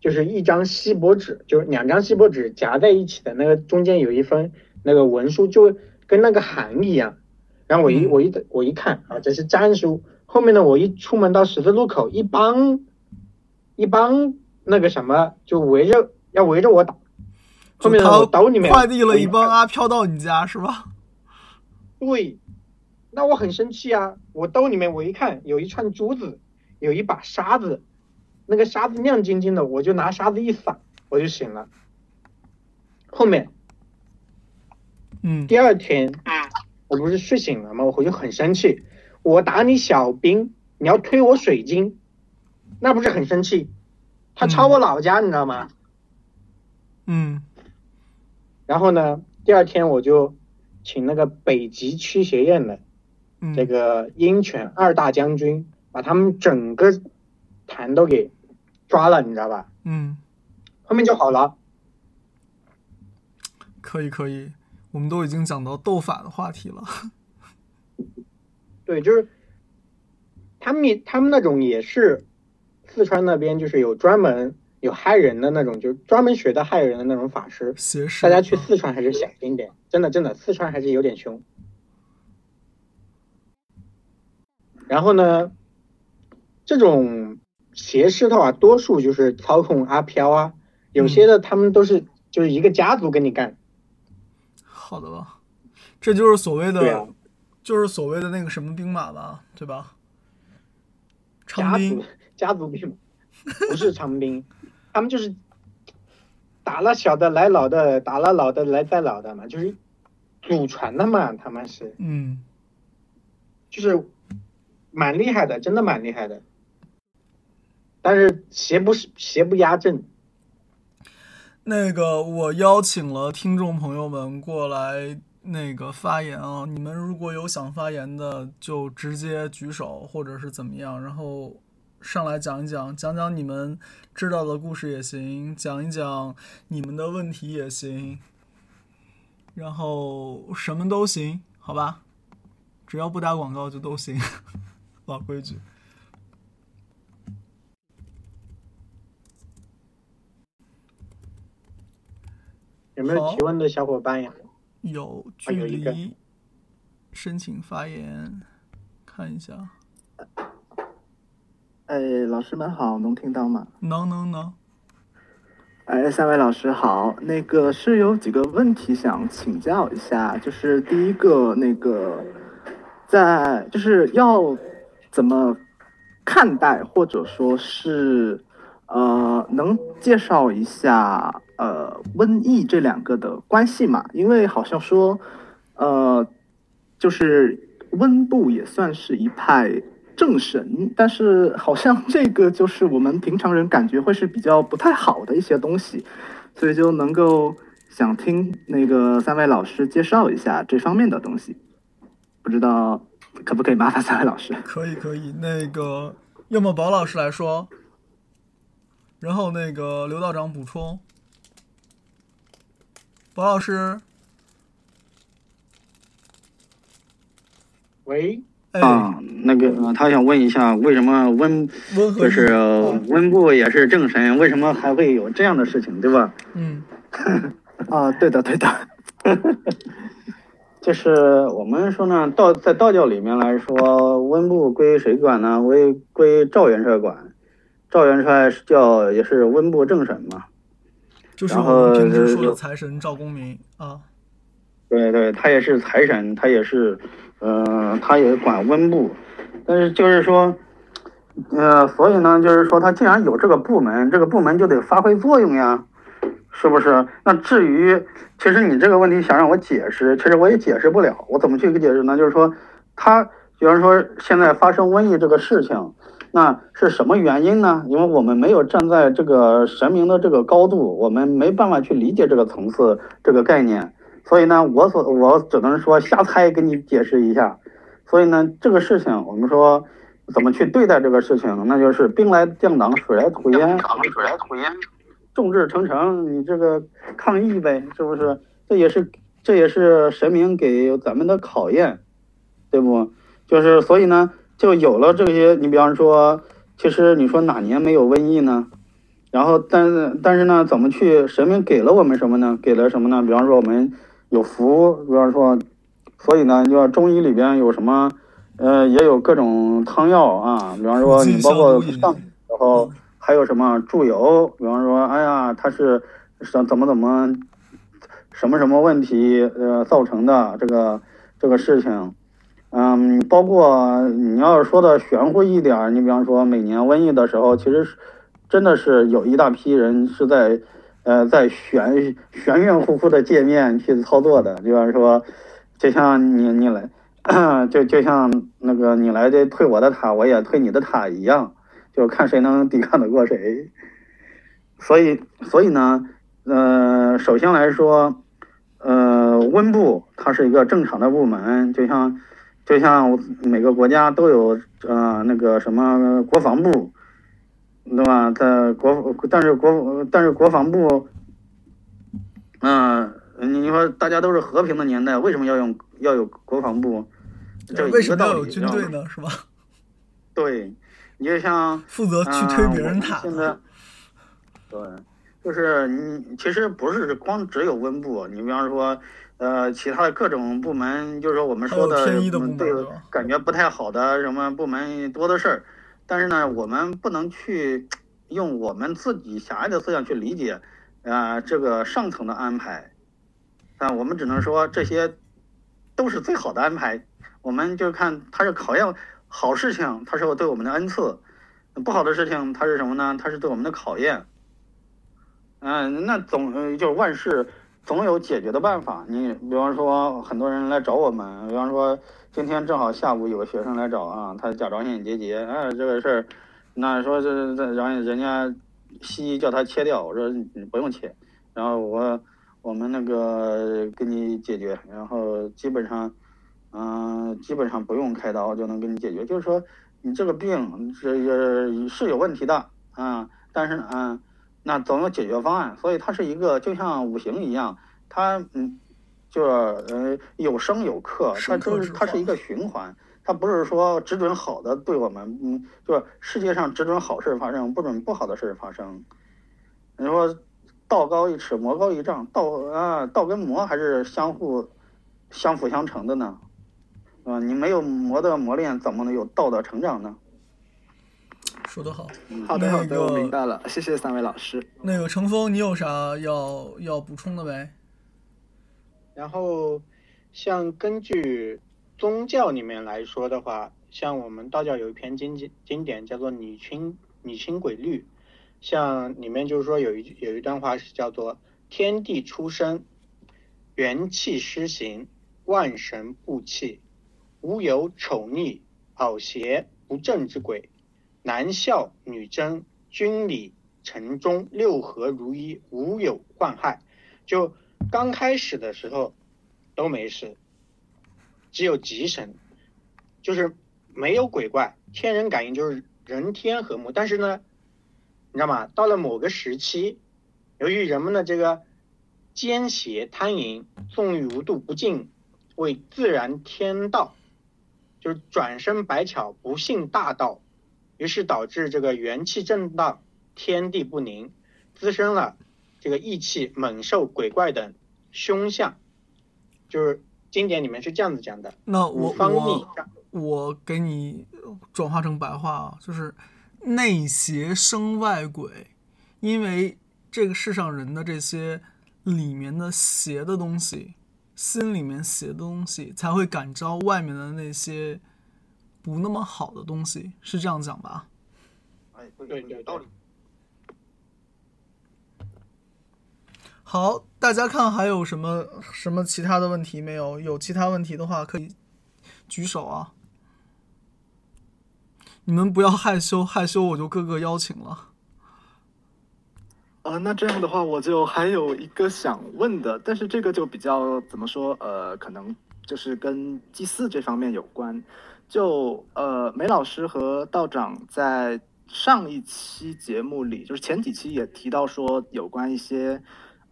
就是一张锡箔纸，就是两张锡箔纸夹在一起的那个中间有一封那个文书，就跟那个函一样。然后我一我一我一看啊，这是战书。后面呢，我一出门到十字路口，一帮一帮那个什么就围着要围着我打。后面我兜里面快递了一帮阿飘到你家是吧？对，那我很生气啊！我兜里面我一看有一串珠子，有一把沙子，那个沙子亮晶晶的，我就拿沙子一撒，我就醒了。后面，嗯，第二天我不是睡醒了吗？我回去很生气。我打你小兵，你要推我水晶，那不是很生气？他抄我老家，你知道吗？嗯。然后呢，第二天我就请那个北极驱邪院的这个鹰犬二大将军，把他们整个坛都给抓了，你知道吧？嗯。后面就好了。可以可以，我们都已经讲到斗法的话题了。对，就是他们他们那种也是四川那边就是有专门有害人的那种，就是专门学的害人的那种法师。大家去四川还是小心点，真的真的，四川还是有点凶。然后呢，这种邪师的话，多数就是操控阿飘啊，有些的他们都是就是一个家族跟你干。好的吧，这就是所谓的，就是所谓的那个什么兵马吧，对吧？长家兵族，家族兵不是长兵，他们就是打了小的来老的，打了老的来再老的嘛，就是祖传的嘛，他们是嗯，就是蛮厉害的，真的蛮厉害的。但是邪不是邪不压正，那个我邀请了听众朋友们过来那个发言啊，你们如果有想发言的，就直接举手或者是怎么样，然后上来讲一讲，讲讲你们知道的故事也行，讲一讲你们的问题也行，然后什么都行，好吧？只要不打广告就都行，老规矩。有没有提问的小伙伴呀？有距离，申请发言，看一下，哎，老师们好，能听到吗？能能能，哎，三位老师好，那个是有几个问题想请教一下，就是第一个，那个在就是要怎么看待，或者说是呃，能介绍一下呃瘟疫这两个的关系嘛？因为好像说呃，就是温部也算是一派正神，但是好像这个就是我们平常人感觉会是比较不太好的一些东西，所以就能够想听那个三位老师介绍一下这方面的东西，不知道可不可以麻烦三位老师？可以可以，那个要么宝老师来说，然后那个刘道长补充，宝老师，喂，哎，啊，那个他想问一下，为什么温温和就是哦温部也是正神，为什么还会有这样的事情，对吧？嗯啊，对的对的，就是我们说呢，道在道教里面来说，温部归谁管呢？归归赵元帅管。赵元帅叫也是温部正神嘛。就是然我们平时说的财神赵公明啊，对对，他也是财神，他也是，呃，他也管温部，但是就是说，呃，所以呢，就是说他既然有这个部门，这个部门就得发挥作用呀，是不是？那至于，其实你这个问题想让我解释，其实我也解释不了，我怎么去解释呢？就是说，他比方说现在发生瘟疫这个事情。那是什么原因呢？因为我们没有站在这个神明的这个高度，我们没办法去理解这个层次、这个概念，所以呢，我所我只能说瞎猜，给你解释一下。所以呢，这个事情我们说怎么去对待这个事情，那就是兵来将挡，水来土掩，水来土掩，众志成城，你这个抗议呗，是不是？这也是这也是神明给咱们的考验，对不？就是所以呢。就有了这些，你比方说，其实你说哪年没有瘟疫呢？然后，但是但是呢，怎么去？神明给了我们什么呢？给了什么呢？比方说我们有福，比方说，所以呢，就要中医里边有什么，呃，也有各种汤药啊。比方说，你包括上，然后还有什么祝由，比方说，哎呀，它是什怎么怎么，什么什么问题呃造成的这个这个事情。嗯，包括你要是说的玄乎一点，你比方说每年瘟疫的时候，其实真的是有一大批人是在，呃，在玄玄玄乎乎的界面去操作的。比方说，就像你你来，就就像那个你来这推我的塔，我也推你的塔一样，就看谁能抵抗得过谁。所以，所以呢，呃，首先来说，呃，温部它是一个正常的部门，就像。就像每个国家都有呃那个什么国防部，对吧？在国但是国但是国防部，嗯、呃，你说大家都是和平的年代，为什么要用要有国防部？这为什么一个道理。要有军队呢？是吧？对，你就像 负责去推别人塔。现在，对，就是你其实不是光只有温部，你比方说，呃，其他的各种部门，就是说我们说的对感觉不太好的什么部门多的事儿，但是呢，我们不能去用我们自己狭隘的思想去理解，啊，这个上层的安排，啊，我们只能说这些都是最好的安排。我们就看它是考验好事情，它是对我们的恩赐；不好的事情，它是什么呢？它是对我们的考验。嗯，那总就是万事总有解决的办法。你比方说，很多人来找我们，比方说今天正好下午有个学生来找啊，他甲状腺结节，哎，这个事儿，那说这这，然后人家西医叫他切掉，我说你不用切，然后我我们那个给你解决，然后基本上。嗯，基本上不用开刀就能给你解决。就是说，你这个病是是有问题的啊，但是呢，那总有解决方案。所以它是一个就像五行一样，它嗯，就是呃有生有克，它就是它是一个循环。它不是说只准好的对我们，嗯，就是世界上只准好事发生，不准不好的事发生。你说道高一尺，魔高一丈，道啊道跟魔还是相互相辅相成的呢？啊，你没有魔的磨练，怎么能有道的成长呢？说得好，好的好的，我明白了，谢谢三位老师。那个程峰，你有啥要要补充的没？然后，像根据宗教里面来说的话，像我们道教有一篇经经经典叫做《女清女清鬼律》，像里面就是说有一有一段话是叫做“天地出生，元气施行，万神布气”。无有丑逆、好邪、不正之鬼，男孝女贞，君礼臣忠，六合如一，无有患害。就刚开始的时候都没事，只有吉神，就是没有鬼怪，天人感应就是人天和睦。但是呢，你知道吗？到了某个时期，由于人们的这个奸邪贪淫、纵欲无度、不敬为自然天道。就是转身百巧，不信大道，于是导致这个元气震荡，天地不宁，滋生了这个异气、猛兽、鬼怪等凶相。就是经典里面是这样子讲的。那我我我给你转化成白话啊，就是内邪生外鬼，因为这个世上人的这些里面的邪的东西。心里面邪的东西才会感召外面的那些不那么好的东西，是这样讲吧？哎，对，有道理。好，大家看还有什么什么其他的问题没有？有其他问题的话可以举手啊！你们不要害羞，害羞我就各个邀请了。呃，那这样的话，我就还有一个想问的，但是这个就比较怎么说？呃，可能就是跟祭祀这方面有关。就呃，梅老师和道长在上一期节目里，就是前几期也提到说，有关一些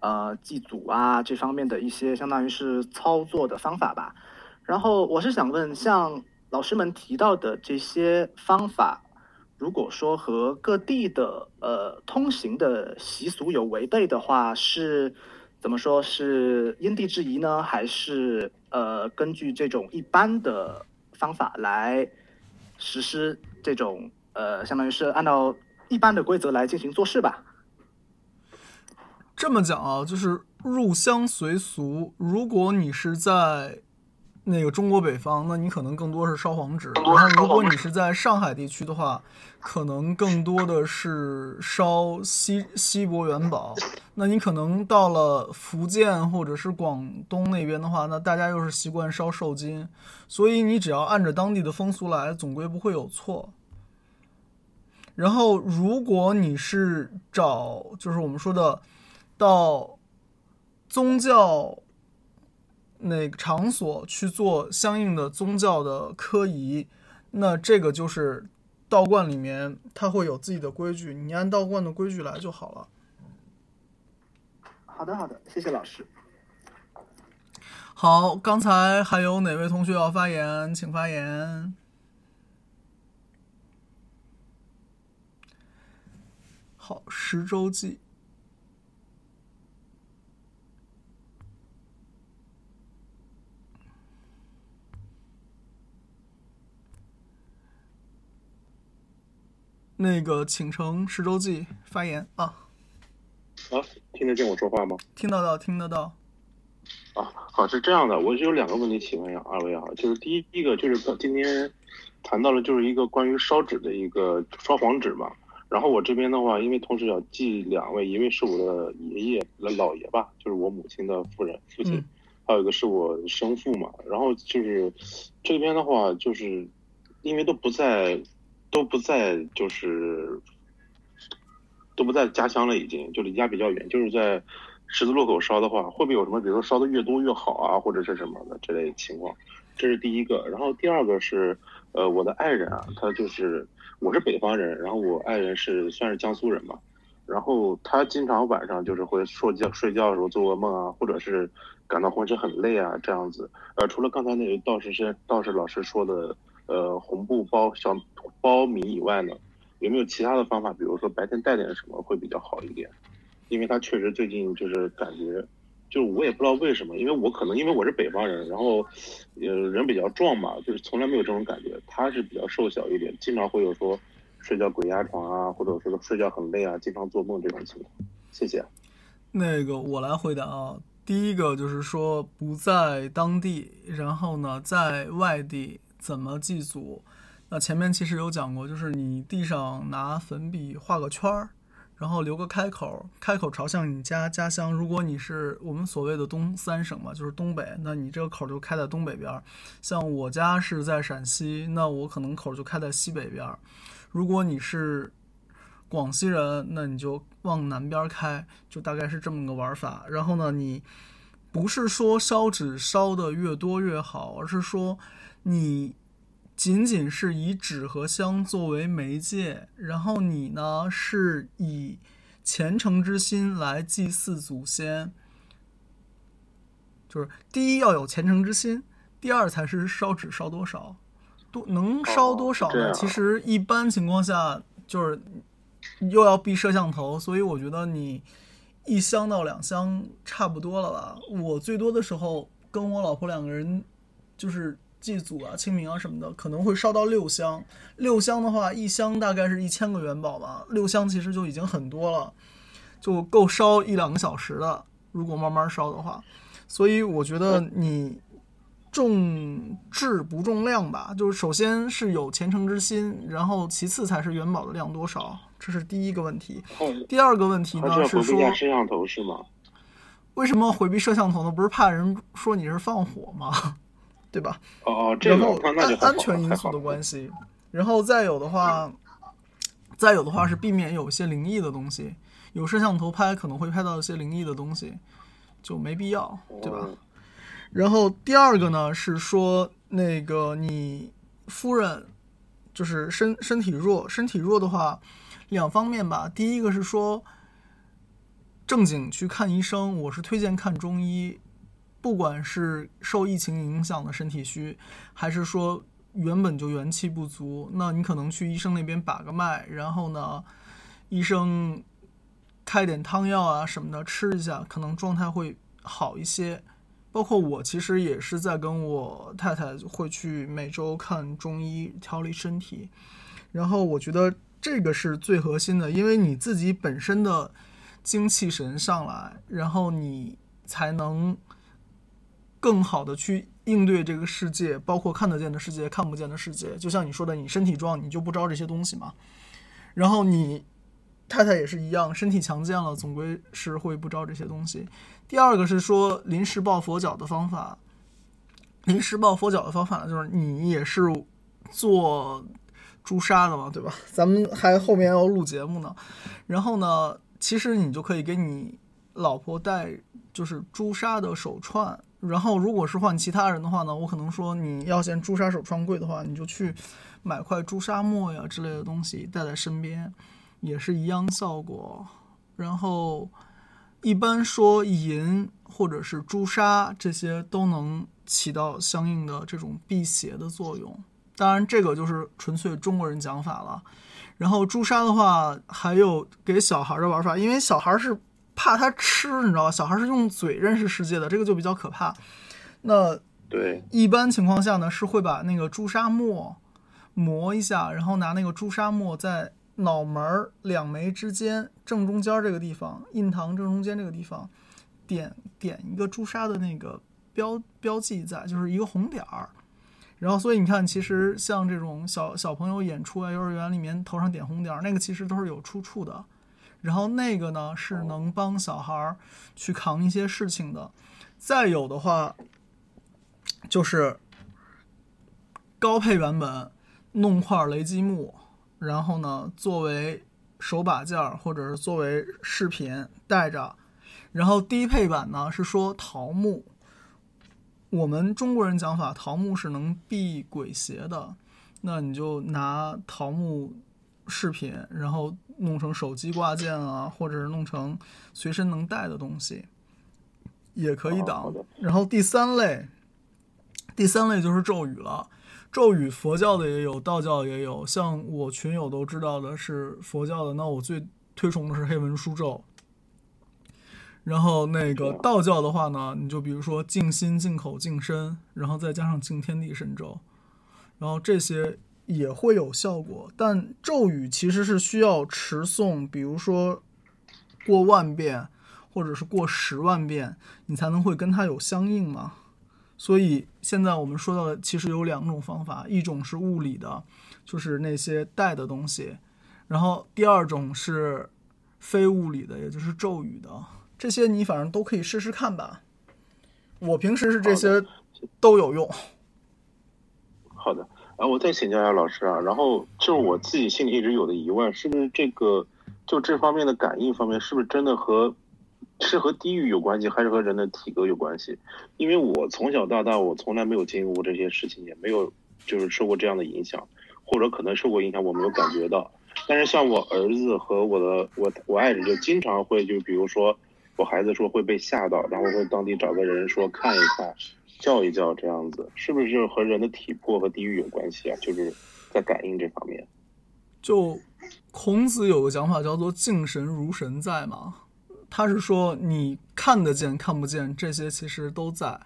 呃祭祖啊这方面的一些，相当于是操作的方法吧。然后我是想问，像老师们提到的这些方法。如果说和各地的呃通行的习俗有违背的话，是怎么说？是因地制宜呢，还是呃根据这种一般的方法来实施这种呃，相当于是按照一般的规则来进行做事吧？这么讲啊，就是入乡随俗。如果你是在那个中国北方，那你可能更多是烧黄纸。然后，如果你是在上海地区的话，可能更多的是烧锡锡箔元宝。那你可能到了福建或者是广东那边的话，那大家又是习惯烧寿金。所以你只要按着当地的风俗来，总归不会有错。然后，如果你是找，就是我们说的到宗教。哪个场所去做相应的宗教的科仪，那这个就是道观里面，它会有自己的规矩，你按道观的规矩来就好了。好的好的，谢谢老师。好，刚才还有哪位同学要发言，请发言。好，十周记。那个，请乘十周记发言啊。啊，听得见我说话吗？听得到，听得到。啊，好，是这样的，我有两个问题请问一下二位啊，就是第一一个就是今天谈到了就是一个关于烧纸的一个烧黄纸嘛，然后我这边的话，因为同时要祭两位，一位是我的爷爷的老爷吧，就是我母亲的夫人父亲，还有一个是我生父嘛，然后就是这边的话，就是因为都不在。都不在，就是都不在家乡了，已经就离家比较远，就是在十字路口烧的话，会不会有什么，比如说烧的越多越好啊，或者是什么的这类情况？这是第一个。然后第二个是，呃，我的爱人啊，他就是我是北方人，然后我爱人是算是江苏人嘛，然后他经常晚上就是会说觉睡觉的时候做噩梦啊，或者是感到浑身很累啊这样子。呃，除了刚才那个道士先道士老师说的。呃，红布包小包米以外呢，有没有其他的方法？比如说白天带点什么会比较好一点？因为他确实最近就是感觉，就我也不知道为什么，因为我可能因为我是北方人，然后呃人比较壮嘛，就是从来没有这种感觉。他是比较瘦小一点，经常会有说睡觉鬼压床啊，或者说睡觉很累啊，经常做梦这种情况。谢谢。那个我来回答啊，第一个就是说不在当地，然后呢在外地。怎么祭祖？那前面其实有讲过，就是你地上拿粉笔画个圈儿，然后留个开口，开口朝向你家家乡。如果你是我们所谓的东三省嘛，就是东北，那你这个口就开在东北边儿。像我家是在陕西，那我可能口就开在西北边儿。如果你是广西人，那你就往南边开，就大概是这么个玩法。然后呢，你不是说烧纸烧的越多越好，而是说。你仅仅是以纸和香作为媒介，然后你呢是以虔诚之心来祭祀祖先，就是第一要有虔诚之心，第二才是烧纸烧多少，多能烧多少呢？其实一般情况下就是又要避摄像头，所以我觉得你一箱到两箱差不多了吧。我最多的时候跟我老婆两个人就是。祭祖啊、清明啊什么的，可能会烧到六箱。六箱的话，一箱大概是一千个元宝吧。六箱其实就已经很多了，就够烧一两个小时的。如果慢慢烧的话，所以我觉得你重质不重量吧。就是首先是有虔诚之心，然后其次才是元宝的量多少，这是第一个问题。第二个问题呢是说，摄像头是吗？为什么回避摄像头呢？不是怕人说你是放火吗？对吧？哦哦，然后安安全因素的关系，然后再有的话，再有的话是避免有一些灵异的东西，有摄像头拍可能会拍到一些灵异的东西，就没必要，对吧？然后第二个呢是说，那个你夫人就是身身体弱，身体弱的话，两方面吧。第一个是说正经去看医生，我是推荐看中医。不管是受疫情影响的身体虚，还是说原本就元气不足，那你可能去医生那边把个脉，然后呢，医生开点汤药啊什么的吃一下，可能状态会好一些。包括我其实也是在跟我太太会去每周看中医调理身体，然后我觉得这个是最核心的，因为你自己本身的精气神上来，然后你才能。更好的去应对这个世界，包括看得见的世界、看不见的世界。就像你说的，你身体壮，你就不招这些东西嘛。然后你太太也是一样，身体强健了，总归是会不招这些东西。第二个是说临时抱佛脚的方法。临时抱佛脚的方法呢，就是你也是做朱砂的嘛，对吧？咱们还后面要录节目呢。然后呢，其实你就可以给你老婆戴就是朱砂的手串。然后，如果是换其他人的话呢，我可能说你要嫌朱砂手串贵的话，你就去买块朱砂墨呀之类的东西带在身边，也是一样效果。然后，一般说银或者是朱砂这些都能起到相应的这种辟邪的作用。当然这个就是纯粹中国人讲法了。然后朱砂的话，还有给小孩的玩法，因为小孩是怕他吃，你知道吧？小孩是用嘴认识世界的，这个就比较可怕。那对，一般情况下呢，是会把那个朱砂沫磨一下，然后拿那个朱砂墨在脑门儿两眉之间正中间这个地方，印堂正中间这个地方点点一个朱砂的那个标标记在，就是一个红点儿。然后，所以你看，其实像这种小小朋友演出啊，幼儿园里面头上点红点儿，那个其实都是有出处的。然后那个呢，是能帮小孩儿去扛一些事情的。再有的话，就是高配版本弄块雷击木，然后呢作为手把件儿或者是作为饰品带着。然后低配版呢是说桃木。我们中国人讲法，桃木是能避鬼邪的，那你就拿桃木饰品，然后弄成手机挂件啊，或者是弄成随身能带的东西，也可以挡。然后第三类，第三类就是咒语了。咒语佛教的也有，道教也有。像我群友都知道的是佛教的，那我最推崇的是黑文书咒。然后那个道教的话呢，你就比如说静心、静口、静身，然后再加上静天地神咒，然后这些也会有效果。但咒语其实是需要持诵，比如说过万遍，或者是过十万遍，你才能会跟它有相应嘛。所以现在我们说到的其实有两种方法，一种是物理的，就是那些带的东西，然后第二种是非物理的，也就是咒语的。这些你反正都可以试试看吧。我平时是这些都有用。好的，啊，我再请教一下老师啊。然后就是我自己心里一直有的疑问，是不是这个就这方面的感应方面，是不是真的和是和地域有关系，还是和人的体格有关系？因为我从小到大，我从来没有经历过这些事情，也没有就是受过这样的影响，或者可能受过影响，我没有感觉到。但是像我儿子和我的我我爱人，就经常会就比如说。我孩子说会被吓到，然后会当地找个人说看一看，叫一叫这样子，是不是和人的体魄和地域有关系啊？就是在感应这方面。就孔子有个讲法叫做“敬神如神在”嘛，他是说你看得见看不见这些其实都在。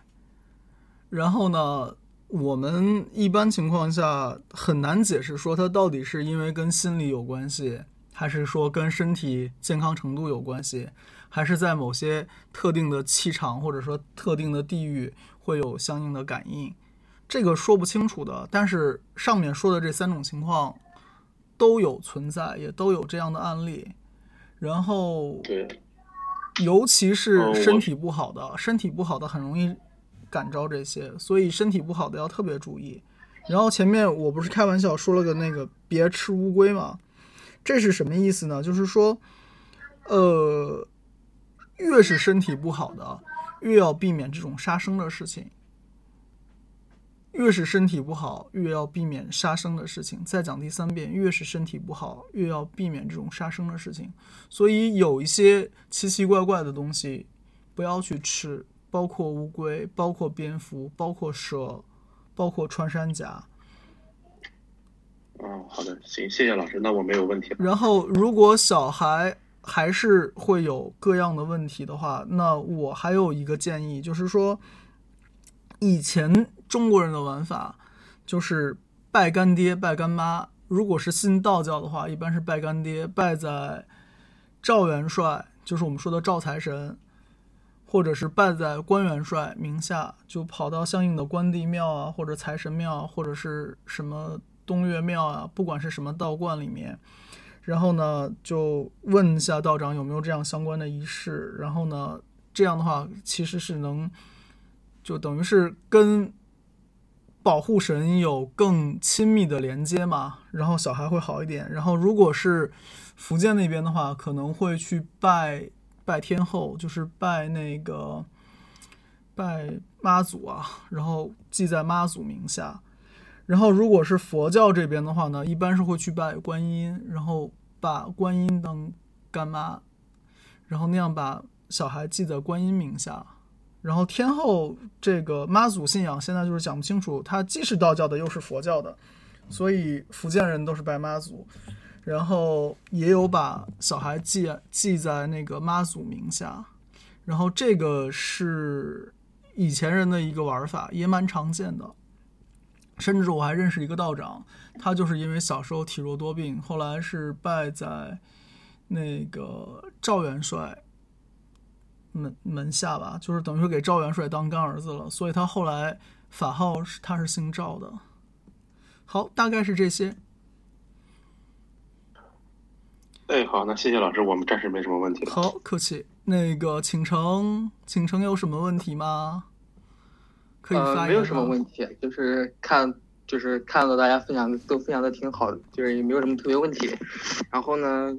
然后呢，我们一般情况下很难解释说它到底是因为跟心理有关系，还是说跟身体健康程度有关系。还是在某些特定的气场或者说特定的地域会有相应的感应，这个说不清楚的。但是上面说的这三种情况都有存在，也都有这样的案例。然后，尤其是身体不好的，身体不好的很容易感召这些，所以身体不好的要特别注意。然后前面我不是开玩笑说了个那个别吃乌龟吗？这是什么意思呢？就是说，呃。越是身体不好的，越要避免这种杀生的事情。越是身体不好，越要避免杀生的事情。再讲第三遍，越是身体不好，越要避免这种杀生的事情。所以有一些奇奇怪怪的东西，不要去吃，包括乌龟，包括蝙蝠，包括蛇，包括穿山甲。嗯，好的，行，谢谢老师，那我没有问题。然后，如果小孩。还是会有各样的问题的话，那我还有一个建议，就是说，以前中国人的玩法就是拜干爹、拜干妈。如果是信道教的话，一般是拜干爹，拜在赵元帅，就是我们说的赵财神，或者是拜在关元帅名下，就跑到相应的关帝庙啊，或者财神庙，或者是什么东岳庙啊，不管是什么道观里面。然后呢，就问一下道长有没有这样相关的仪式。然后呢，这样的话其实是能，就等于是跟保护神有更亲密的连接嘛。然后小孩会好一点。然后如果是福建那边的话，可能会去拜拜天后，就是拜那个拜妈祖啊，然后记在妈祖名下。然后，如果是佛教这边的话呢，一般是会去拜观音，然后把观音当干妈，然后那样把小孩记在观音名下。然后天后这个妈祖信仰现在就是讲不清楚，它既是道教的又是佛教的。所以福建人都是拜妈祖，然后也有把小孩记记在那个妈祖名下，然后这个是以前人的一个玩法，也蛮常见的。甚至我还认识一个道长，他就是因为小时候体弱多病，后来是拜在那个赵元帅门门下吧，就是等于说给赵元帅当干儿子了，所以他后来法号是他是姓赵的。好，大概是这些。哎，好，那谢谢老师，我们暂时没什么问题了。好，客气。那个倾城，倾城有什么问题吗？呃，没有什么问题，就是看就是看到大家分享都分享的挺好的，就是也没有什么特别问题。然后呢，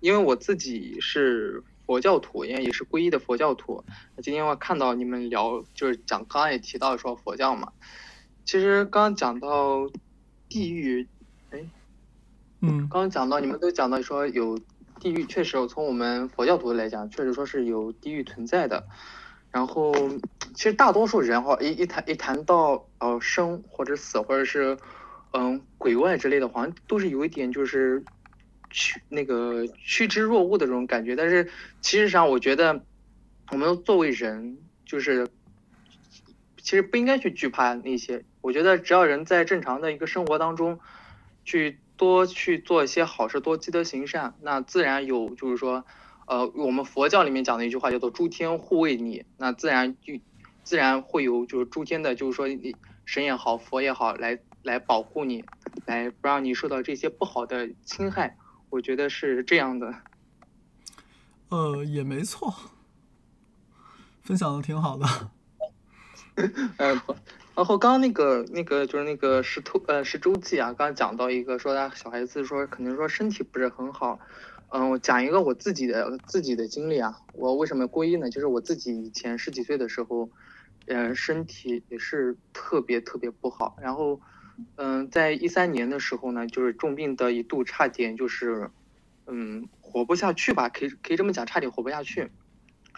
因为我自己是佛教徒，因为也是皈依的佛教徒。今天我看到你们聊，就是讲刚刚也提到说佛教嘛，其实刚刚讲到地狱，哎，嗯刚刚讲到你们都讲到说有地狱，确实从我们佛教徒来讲，确实说是有地狱存在的。然后，其实大多数人哈，一一谈一谈到呃生或者死或者是嗯鬼怪之类的，好像都是有一点就是趋那个趋之若鹜的这种感觉。但是其实上，我觉得我们作为人，就是其实不应该去惧怕那些。我觉得只要人在正常的一个生活当中，去多去做一些好事，多积德行善，那自然有就是说。呃，我们佛教里面讲的一句话叫做“诸天护卫你”，那自然就自然会有就是诸天的，就是说你神也好，佛也好，来来保护你，来不让你受到这些不好的侵害。我觉得是这样的。呃，也没错，分享的挺好的。呃，然后刚刚那个那个就是那个石头呃石周记啊，刚刚讲到一个说他小孩子说可能说身体不是很好。嗯，我讲一个我自己的自己的经历啊。我为什么皈依呢？就是我自己以前十几岁的时候，呃，身体也是特别特别不好。然后，嗯，在一三年的时候呢，就是重病的一度，差点就是，嗯，活不下去吧，可以可以这么讲，差点活不下去。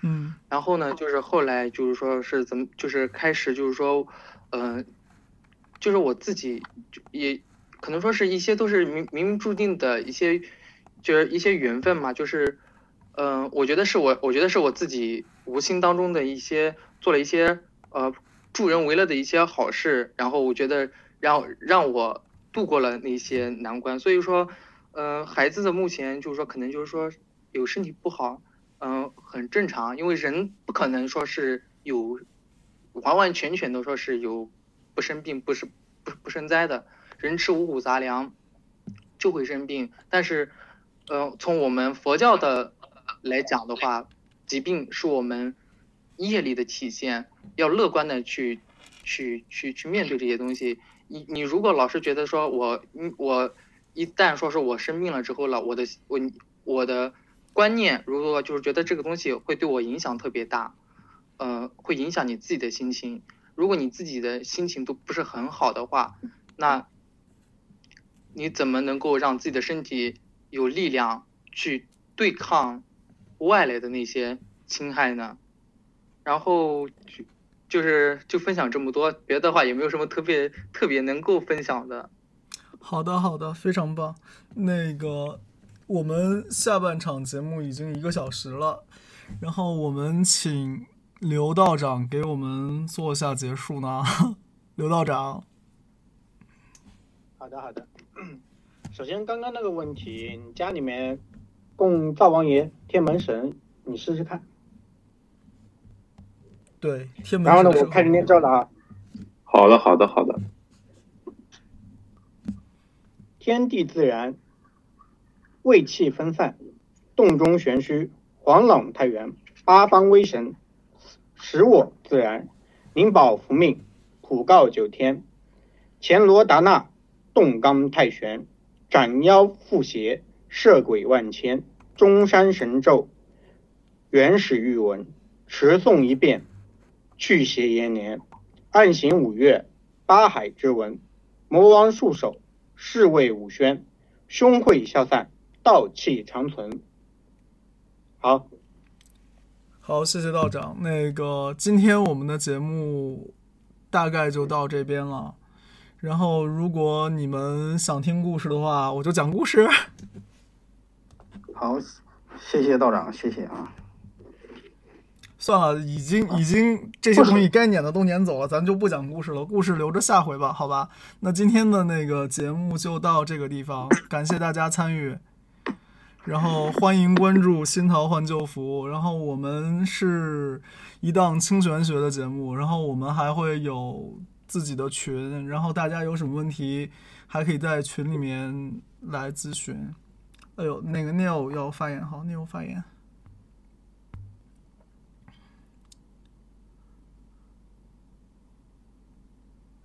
嗯。然后呢，就是后来就是说是怎么，就是开始就是说，嗯，就是我自己也可能说是一些都是冥冥冥注定的一些。就是一些缘分嘛，就是，嗯、呃，我觉得是我，我觉得是我自己无心当中的一些做了一些呃助人为乐的一些好事，然后我觉得让让我度过了那些难关。所以说，呃，孩子的目前就是说可能就是说有身体不好，嗯、很正常，因为人不可能说是有完完全全的说是有不生病不是不不生灾的，人吃五谷杂粮就会生病，但是。呃，从我们佛教的来讲的话，疾病是我们业力的体现，要乐观的去去去去面对这些东西。你你如果老是觉得说我我一旦说是我生病了之后了，我的我我的观念如果就是觉得这个东西会对我影响特别大，呃，会影响你自己的心情。如果你自己的心情都不是很好的话，那你怎么能够让自己的身体？有力量去对抗外来的那些侵害呢，然后就就是就分享这么多，别的话也没有什么特别特别能够分享的。好的，好的，非常棒。那个我们下半场节目已经一个小时了，然后我们请刘道长给我们做下结束呢。刘道长，好的，好的。首先，刚刚那个问题，你家里面供灶王爷、天门神，你试试看。对，天门。然后呢，我开始念咒了啊。好的，好的，好的。天地自然，胃气分散，洞中玄虚，黄朗太元，八方威神，使我自然，灵宝福命，普告九天，乾罗达那，洞罡太玄。斩妖缚邪，摄鬼万千，中山神咒，原始玉文，持诵一遍，去邪延年，暗行五岳，八海之文，魔王束手，侍卫武宣，凶秽消散，道气长存。好，好，谢谢道长。那个今天我们的节目大概就到这边了。然后如果你们想听故事的话，我就讲故事。好，谢谢道长，谢谢啊。算了，已经已经这些东西该撵的都撵走了，咱就不讲故事了，故事留着下回吧，好吧？那今天的那个节目就到这个地方，感谢大家参与，然后欢迎关注新桃换旧符，然后我们是一档轻玄学的节目，然后我们还会有自己的群，然后大家有什么问题还可以在群里面来咨询。哎呦，那个 Neil 要发言，好，Neil 发言。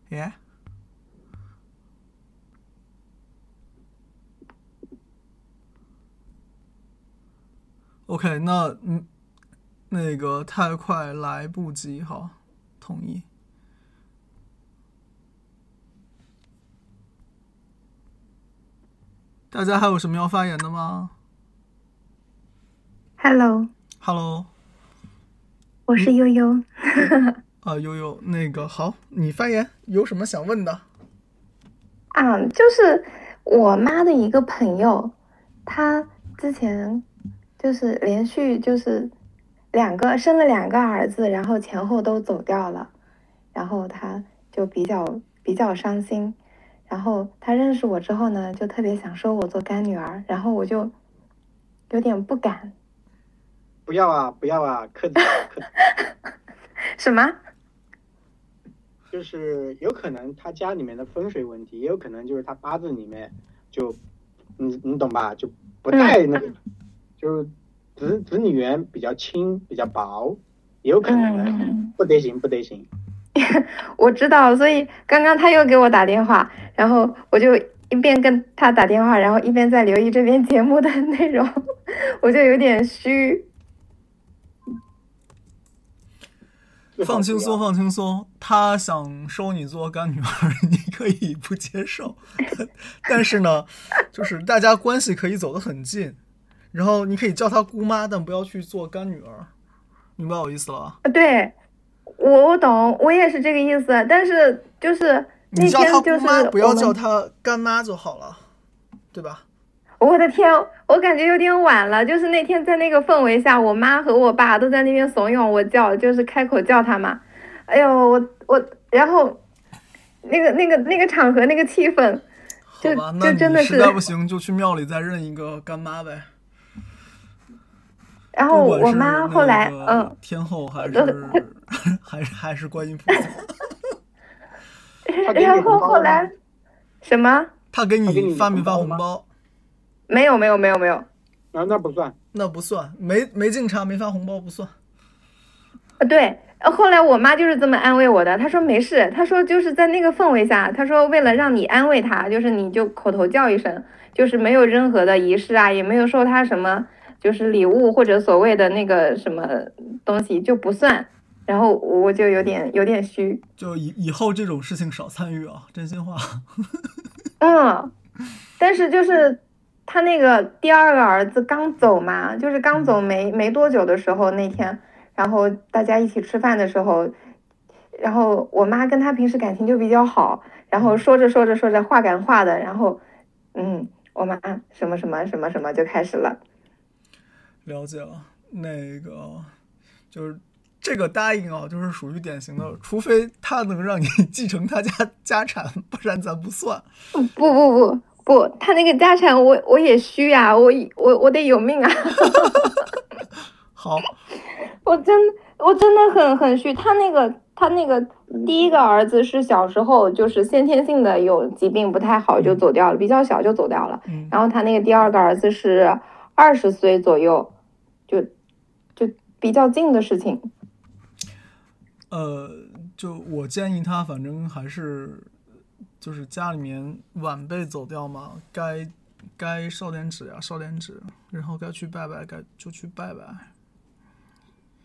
耶。OK，那嗯，那个太快来不及，好，同意。大家还有什么要发言的吗 Hello，？Hello，我是悠悠。啊，悠悠，那个好，你发言，有什么想问的？啊，就是我妈的一个朋友，她之前就是连续就是两个生了两个儿子，然后前后都走掉了，然后她就比较比较伤心。然后她认识我之后呢，就特别想收我做干女儿，然后我就有点不敢。不要啊，不要啊，客气客气。什么？就是有可能他家里面的风水问题，也有可能就是他八字里面就，你你懂吧？就不太那个，就是子子女缘比较轻，比较薄，也有可能嗯 不得行，不得行。我知道，所以刚刚他又给我打电话，然后我就一边跟他打电话，然后一边在留意这边节目的内容，我就有点虚。最好放轻松，放轻松。他想收你做干女儿，你可以不接受，但是呢，就是大家关系可以走得很近，然后你可以叫她姑妈，但不要去做干女儿，明白我意思了吧？啊对，我我懂，我也是这个意思，但是就是那你叫她天就是姑妈，不要叫她干妈就好了，对吧？我的天，我感觉有点晚了。就是那天在那个氛围下，我妈和我爸都在那边怂恿我叫，就是开口叫他嘛。哎呦，我我，然后那个那个那个场合那个气氛，就好吧，那就真的是你实在不行就去庙里再认一个干妈呗。然后我妈后来嗯，天后还是呃 还是还是观音菩萨，然后后来什么？他给你你发没发红包？没有没有没有没有。啊，那不算。那不算，没没敬茶没发红包不算。啊，对，呃后来我妈就是这么安慰我的。她说没事，她说就是在那个氛围下，她说为了让你安慰她，就是你就口头叫一声，就是没有任何的仪式啊，也没有收她什么就是礼物或者所谓的那个什么东西就不算。然后我就有点有点虚，就以以后这种事情少参与啊，真心话。嗯，但是就是他那个第二个儿子刚走嘛，就是刚走没没多久的时候，那天，然后大家一起吃饭的时候，然后我妈跟他平时感情就比较好，然后说着说着说着话赶话的，然后，嗯，我妈什么什么什么什么就开始了，了解了，那个就是这个答应啊，就是属于典型的，除非他能让你 继承他家家产，不然咱不算。不不不不，他那个家产我我也虚啊，我我我得有命啊。好，我真我真的很很虚。他那个他那个第一个儿子是小时候就是先天性的有疾病不太好就走掉了，比较小就走掉了。嗯，然后他那个第二个儿子是二十岁左右，就就比较近的事情。呃，就我建议他，反正还是就是家里面晚辈走掉嘛，该该烧点纸呀，烧点纸，然后该去拜拜，该就去拜拜。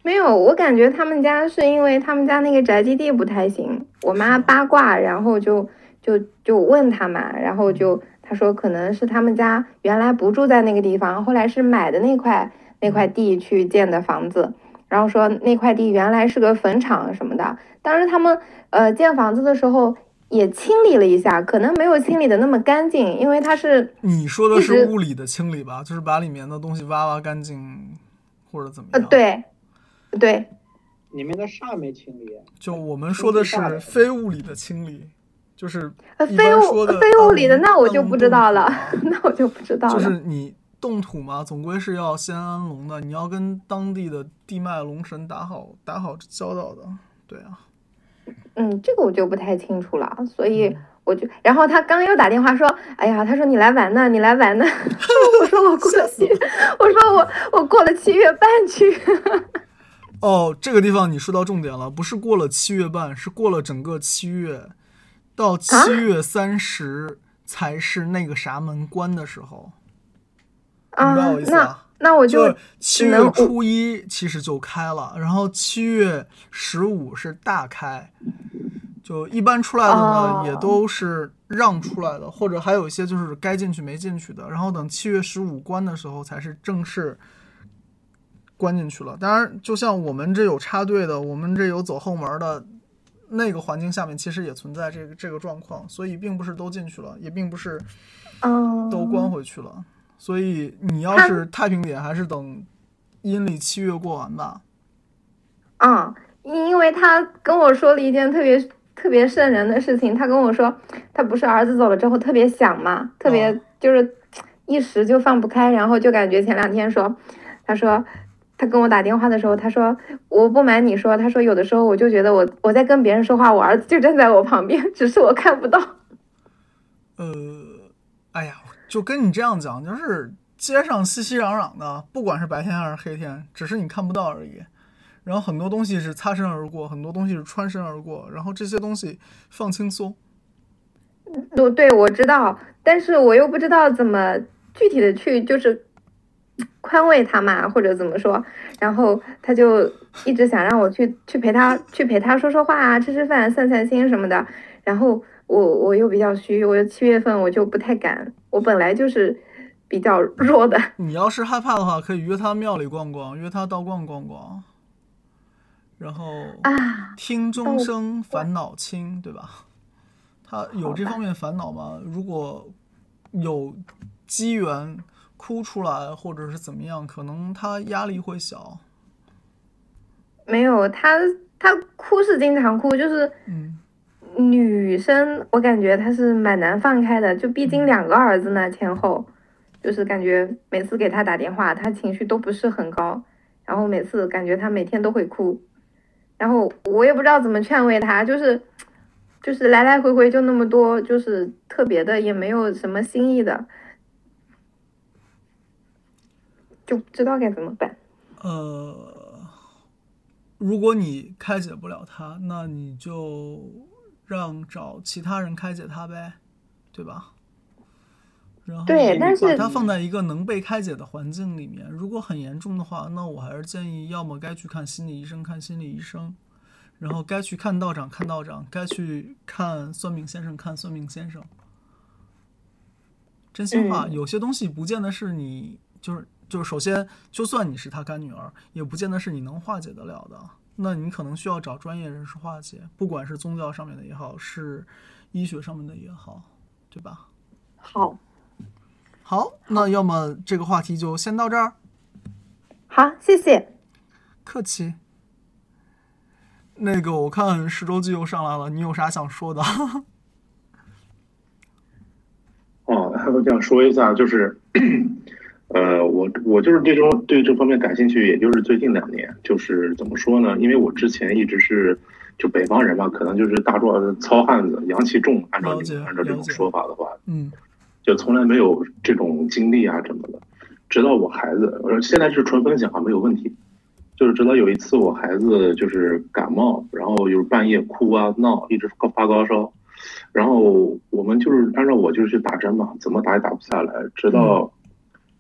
没有，我感觉他们家是因为他们家那个宅基地不太行，我妈八卦，然后就就就问他嘛，然后就他说可能是他们家原来不住在那个地方，后来是买的那块那块地去建的房子，然后说那块地原来是个坟场什么的，当时他们呃建房子的时候也清理了一下，可能没有清理的那么干净，因为它是你说的是物理的清理吧？就是把里面的东西挖挖干净，或者怎么呃样？，对对，里面的煞没清理，就我们说的是非物理的清理，就是呃非物非物理的 那我就不知道了啊，那我就不知道了。就是你动土嘛，总归是要先安龙的，你要跟当地的地脉龙神打好打好交道的。对啊，嗯，这个我就不太清楚了，所以嗯我就，然后他刚又打电话说，哎呀，他说你来玩呢，你来玩呢，我说我过了七，我说我我过了七月半去，哦，这个地方你说到重点了，不是过了七月半，是过了整个七月，到七月三十才是那个啥门关的时候，明啊白我意，思那吧？那我就就七月初一其实就开了，然后七月十五是大开，就一般出来的呢、哦也都是让出来的，或者还有一些就是该进去没进去的，然后等七月十五关的时候才是正式关进去了。当然，就像我们这有插队的，我们这有走后门的。那个环境下面其实也存在这个这个状况，所以并不是都进去了，也并不是嗯都关回去了。所以你要是太平点，还是等阴历七月过完吧。嗯，因为他跟我说了一件特别特别瘆人的事情，他跟我说，他不是儿子走了之后特别想嘛，特别哦就是一时就放不开，然后就感觉前两天说，他说。他跟我打电话的时候，他说：“我不瞒你说，他说有的时候我就觉得我我在跟别人说话，我儿子就站在我旁边，只是我看不到。呃，哎呀，就跟你这样讲，就是街上熙熙攘攘的，不管是白天还是黑天，只是你看不到而已。然后很多东西是擦身而过，很多东西是穿身而过，然后这些东西放轻松。对对，我知道，但是我又不知道怎么具体的去就是宽慰他嘛，或者怎么说，然后他就一直想让我去去陪他去陪他说说话啊，吃吃饭、散散心什么的。然后我我又比较虚，我七月份我就不太敢，我本来就是比较弱的。你要是害怕的话，可以约他庙里逛逛，约他道观逛逛，然后啊听钟声烦恼轻，对吧？他有这方面烦恼吗？如果有机缘哭出来，或者是怎么样，可能他压力会小。没有他，他哭是经常哭，就是嗯女生，我感觉她是蛮难放开的，就毕竟嗯。两个儿子呢，前后，就是感觉每次给她打电话，她情绪都不是很高，然后每次感觉她每天都会哭，然后我也不知道怎么劝慰她，就是就是来来回回就那么多，就是特别的也没有什么新意的，就不知道该怎么办。呃，如果你开解不了他，那你就让找其他人开解他呗，对吧？然后对但是把他放在一个能被开解的环境里面。如果很严重的话，那我还是建议，要么该去看心理医生，看心理医生；然后该去看道长，看道长；该去看算命先生，看算命先生。真心话，嗯有些东西不见得是你就是就是首先，就算你是他干女儿，也不见得是你能化解得了的。那你可能需要找专业人士化解，不管是宗教上面的也好，是医学上面的也好，对吧？好，好，那要么这个话题就先到这儿，好，谢谢。客气。那个，我看十周记又上来了，你有啥想说的？哦，我想说一下，就是，呃，我我就是对这种对这方面感兴趣，也就是最近两年，就是怎么说呢？因为我之前一直是就北方人嘛，可能就是大壮糙汉子，阳气重，按照按照这种说法的话，嗯就从来没有这种经历啊什么的。直到我孩子，我说现在是纯分享啊，没有问题。就是直到有一次我孩子就是感冒，然后就是半夜哭啊闹，一直高发高烧，然后我们就是按照我就是去打针嘛，怎么打也打不下来。直到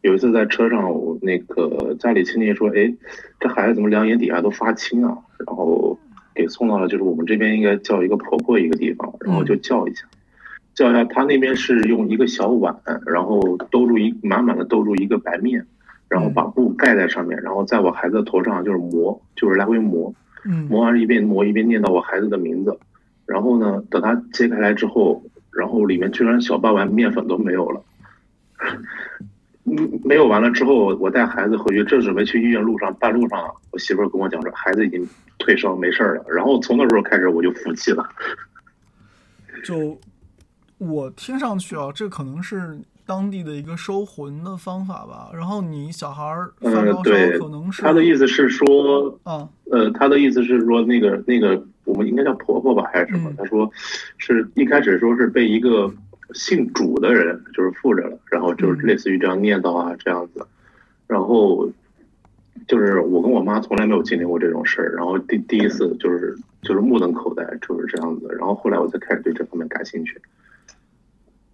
有一次在车上，我那个家里亲戚说：“哎，这孩子怎么两眼底下都发青啊？”然后给送到了就是我们这边应该叫一个婆婆一个地方，然后就叫一下。叫一下，他那边是用一个小碗，然后兜住一满满的兜住一个白面，然后把布盖在上面，然后在我孩子的头上就是磨，就是来回磨，嗯磨完一边磨一边念叨我孩子的名字，然后呢，等他揭开来之后，然后里面居然小半碗面粉都没有了。嗯，没有完了之后，我带孩子回去，正准备去医院路上，半路上我媳妇儿跟我讲说，孩子已经退烧没事儿了。然后从那时候开始我就服气了。就我听上去啊，这可能是当地的一个收魂的方法吧。然后你小孩儿发烧，对可能，是他的意思是说，啊，呃，他的意思是说，那个那个，我们应该叫婆婆吧，还是什么？嗯他说，是一开始说是被一个姓主的人就是附着了，然后就是嗯。类似于这样念叨啊这样子，然后就是我跟我妈从来没有经历过这种事儿，然后第第一次就是就是目瞪口呆，就是这样子，然后后来我才开始对这方面感兴趣。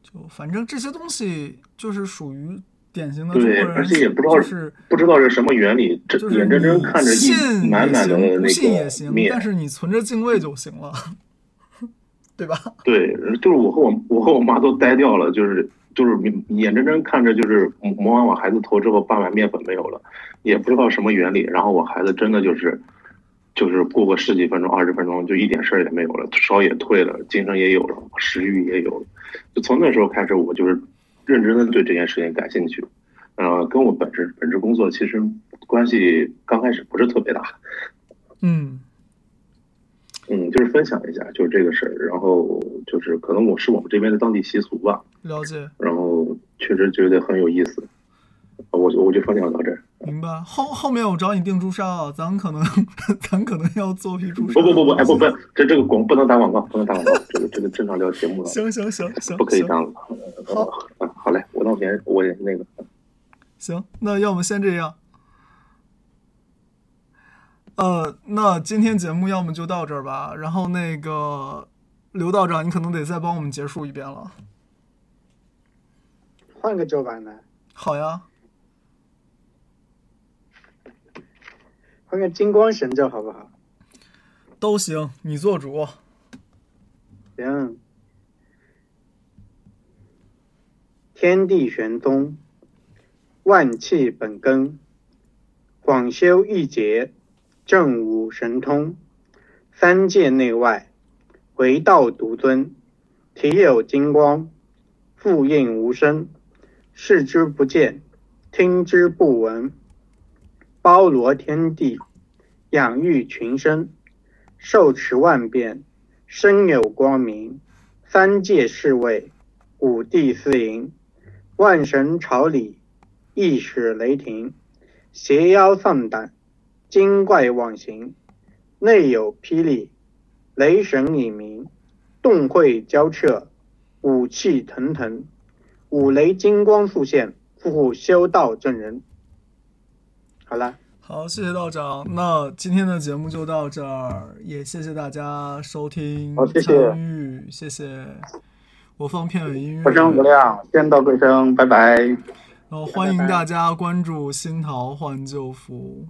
就反正这些东西就是属于典型的对，人，而且也不知道就是不知道是什么原理，这眼睁睁看着信一满满的那信也行，但，是你存着敬畏就行了，对吧？对，就是我和我我和我妈都呆掉了，就是就是眼睁睁看着就是磨完我孩子头之后，半碗面粉没有了，也不知道什么原理，然后我孩子真的就是就是过个十几分钟、二十分钟就一点事儿也没有了，烧也退了，精神也有了，食欲也有了，就从那时候开始，我就是认真的对这件事情感兴趣，呃，跟我本职本职工作其实关系刚开始不是特别大，嗯嗯，就是分享一下就是这个事儿，然后就是可能我是我们这边的当地习俗吧。了解，然后确实觉得很有意思，我就我就分享到这儿。明白。后后面我找你订朱砂啊，咱可能 咱可能要做批朱砂。不不不不，哎不不，这这个广不能打广告，不能打广告，这个这个正常聊节目了，行行行行，不可以这行样子。好啊，好嘞，我那边我也那个，行，那要么先这样。呃，那今天节目要么就到这儿吧。然后那个刘道长，你可能得再帮我们结束一遍了。换个周版的，好呀，换个金光神咒好不好？都行，你做主。行。天地玄宗，万气本根，广修一劫，正悟神通，三界内外，唯道独尊，体有金光，复应无声，视之不见，听之不闻，包罗天地，养育群生，受持万变，身有光明，三界侍卫，五帝司迎，万神朝礼，一使雷霆，邪妖丧胆，精怪妄行，内有霹雳，雷神隐鸣，动会交彻，武气腾腾，五雷金光复现，复修道正人。好了。好，谢谢道长。那今天的节目就到这儿，也谢谢大家收听、好谢谢参与，谢谢。我放片尾音乐，不生无量，仙道贵生，拜拜。然后欢迎大家关注新桃换旧符。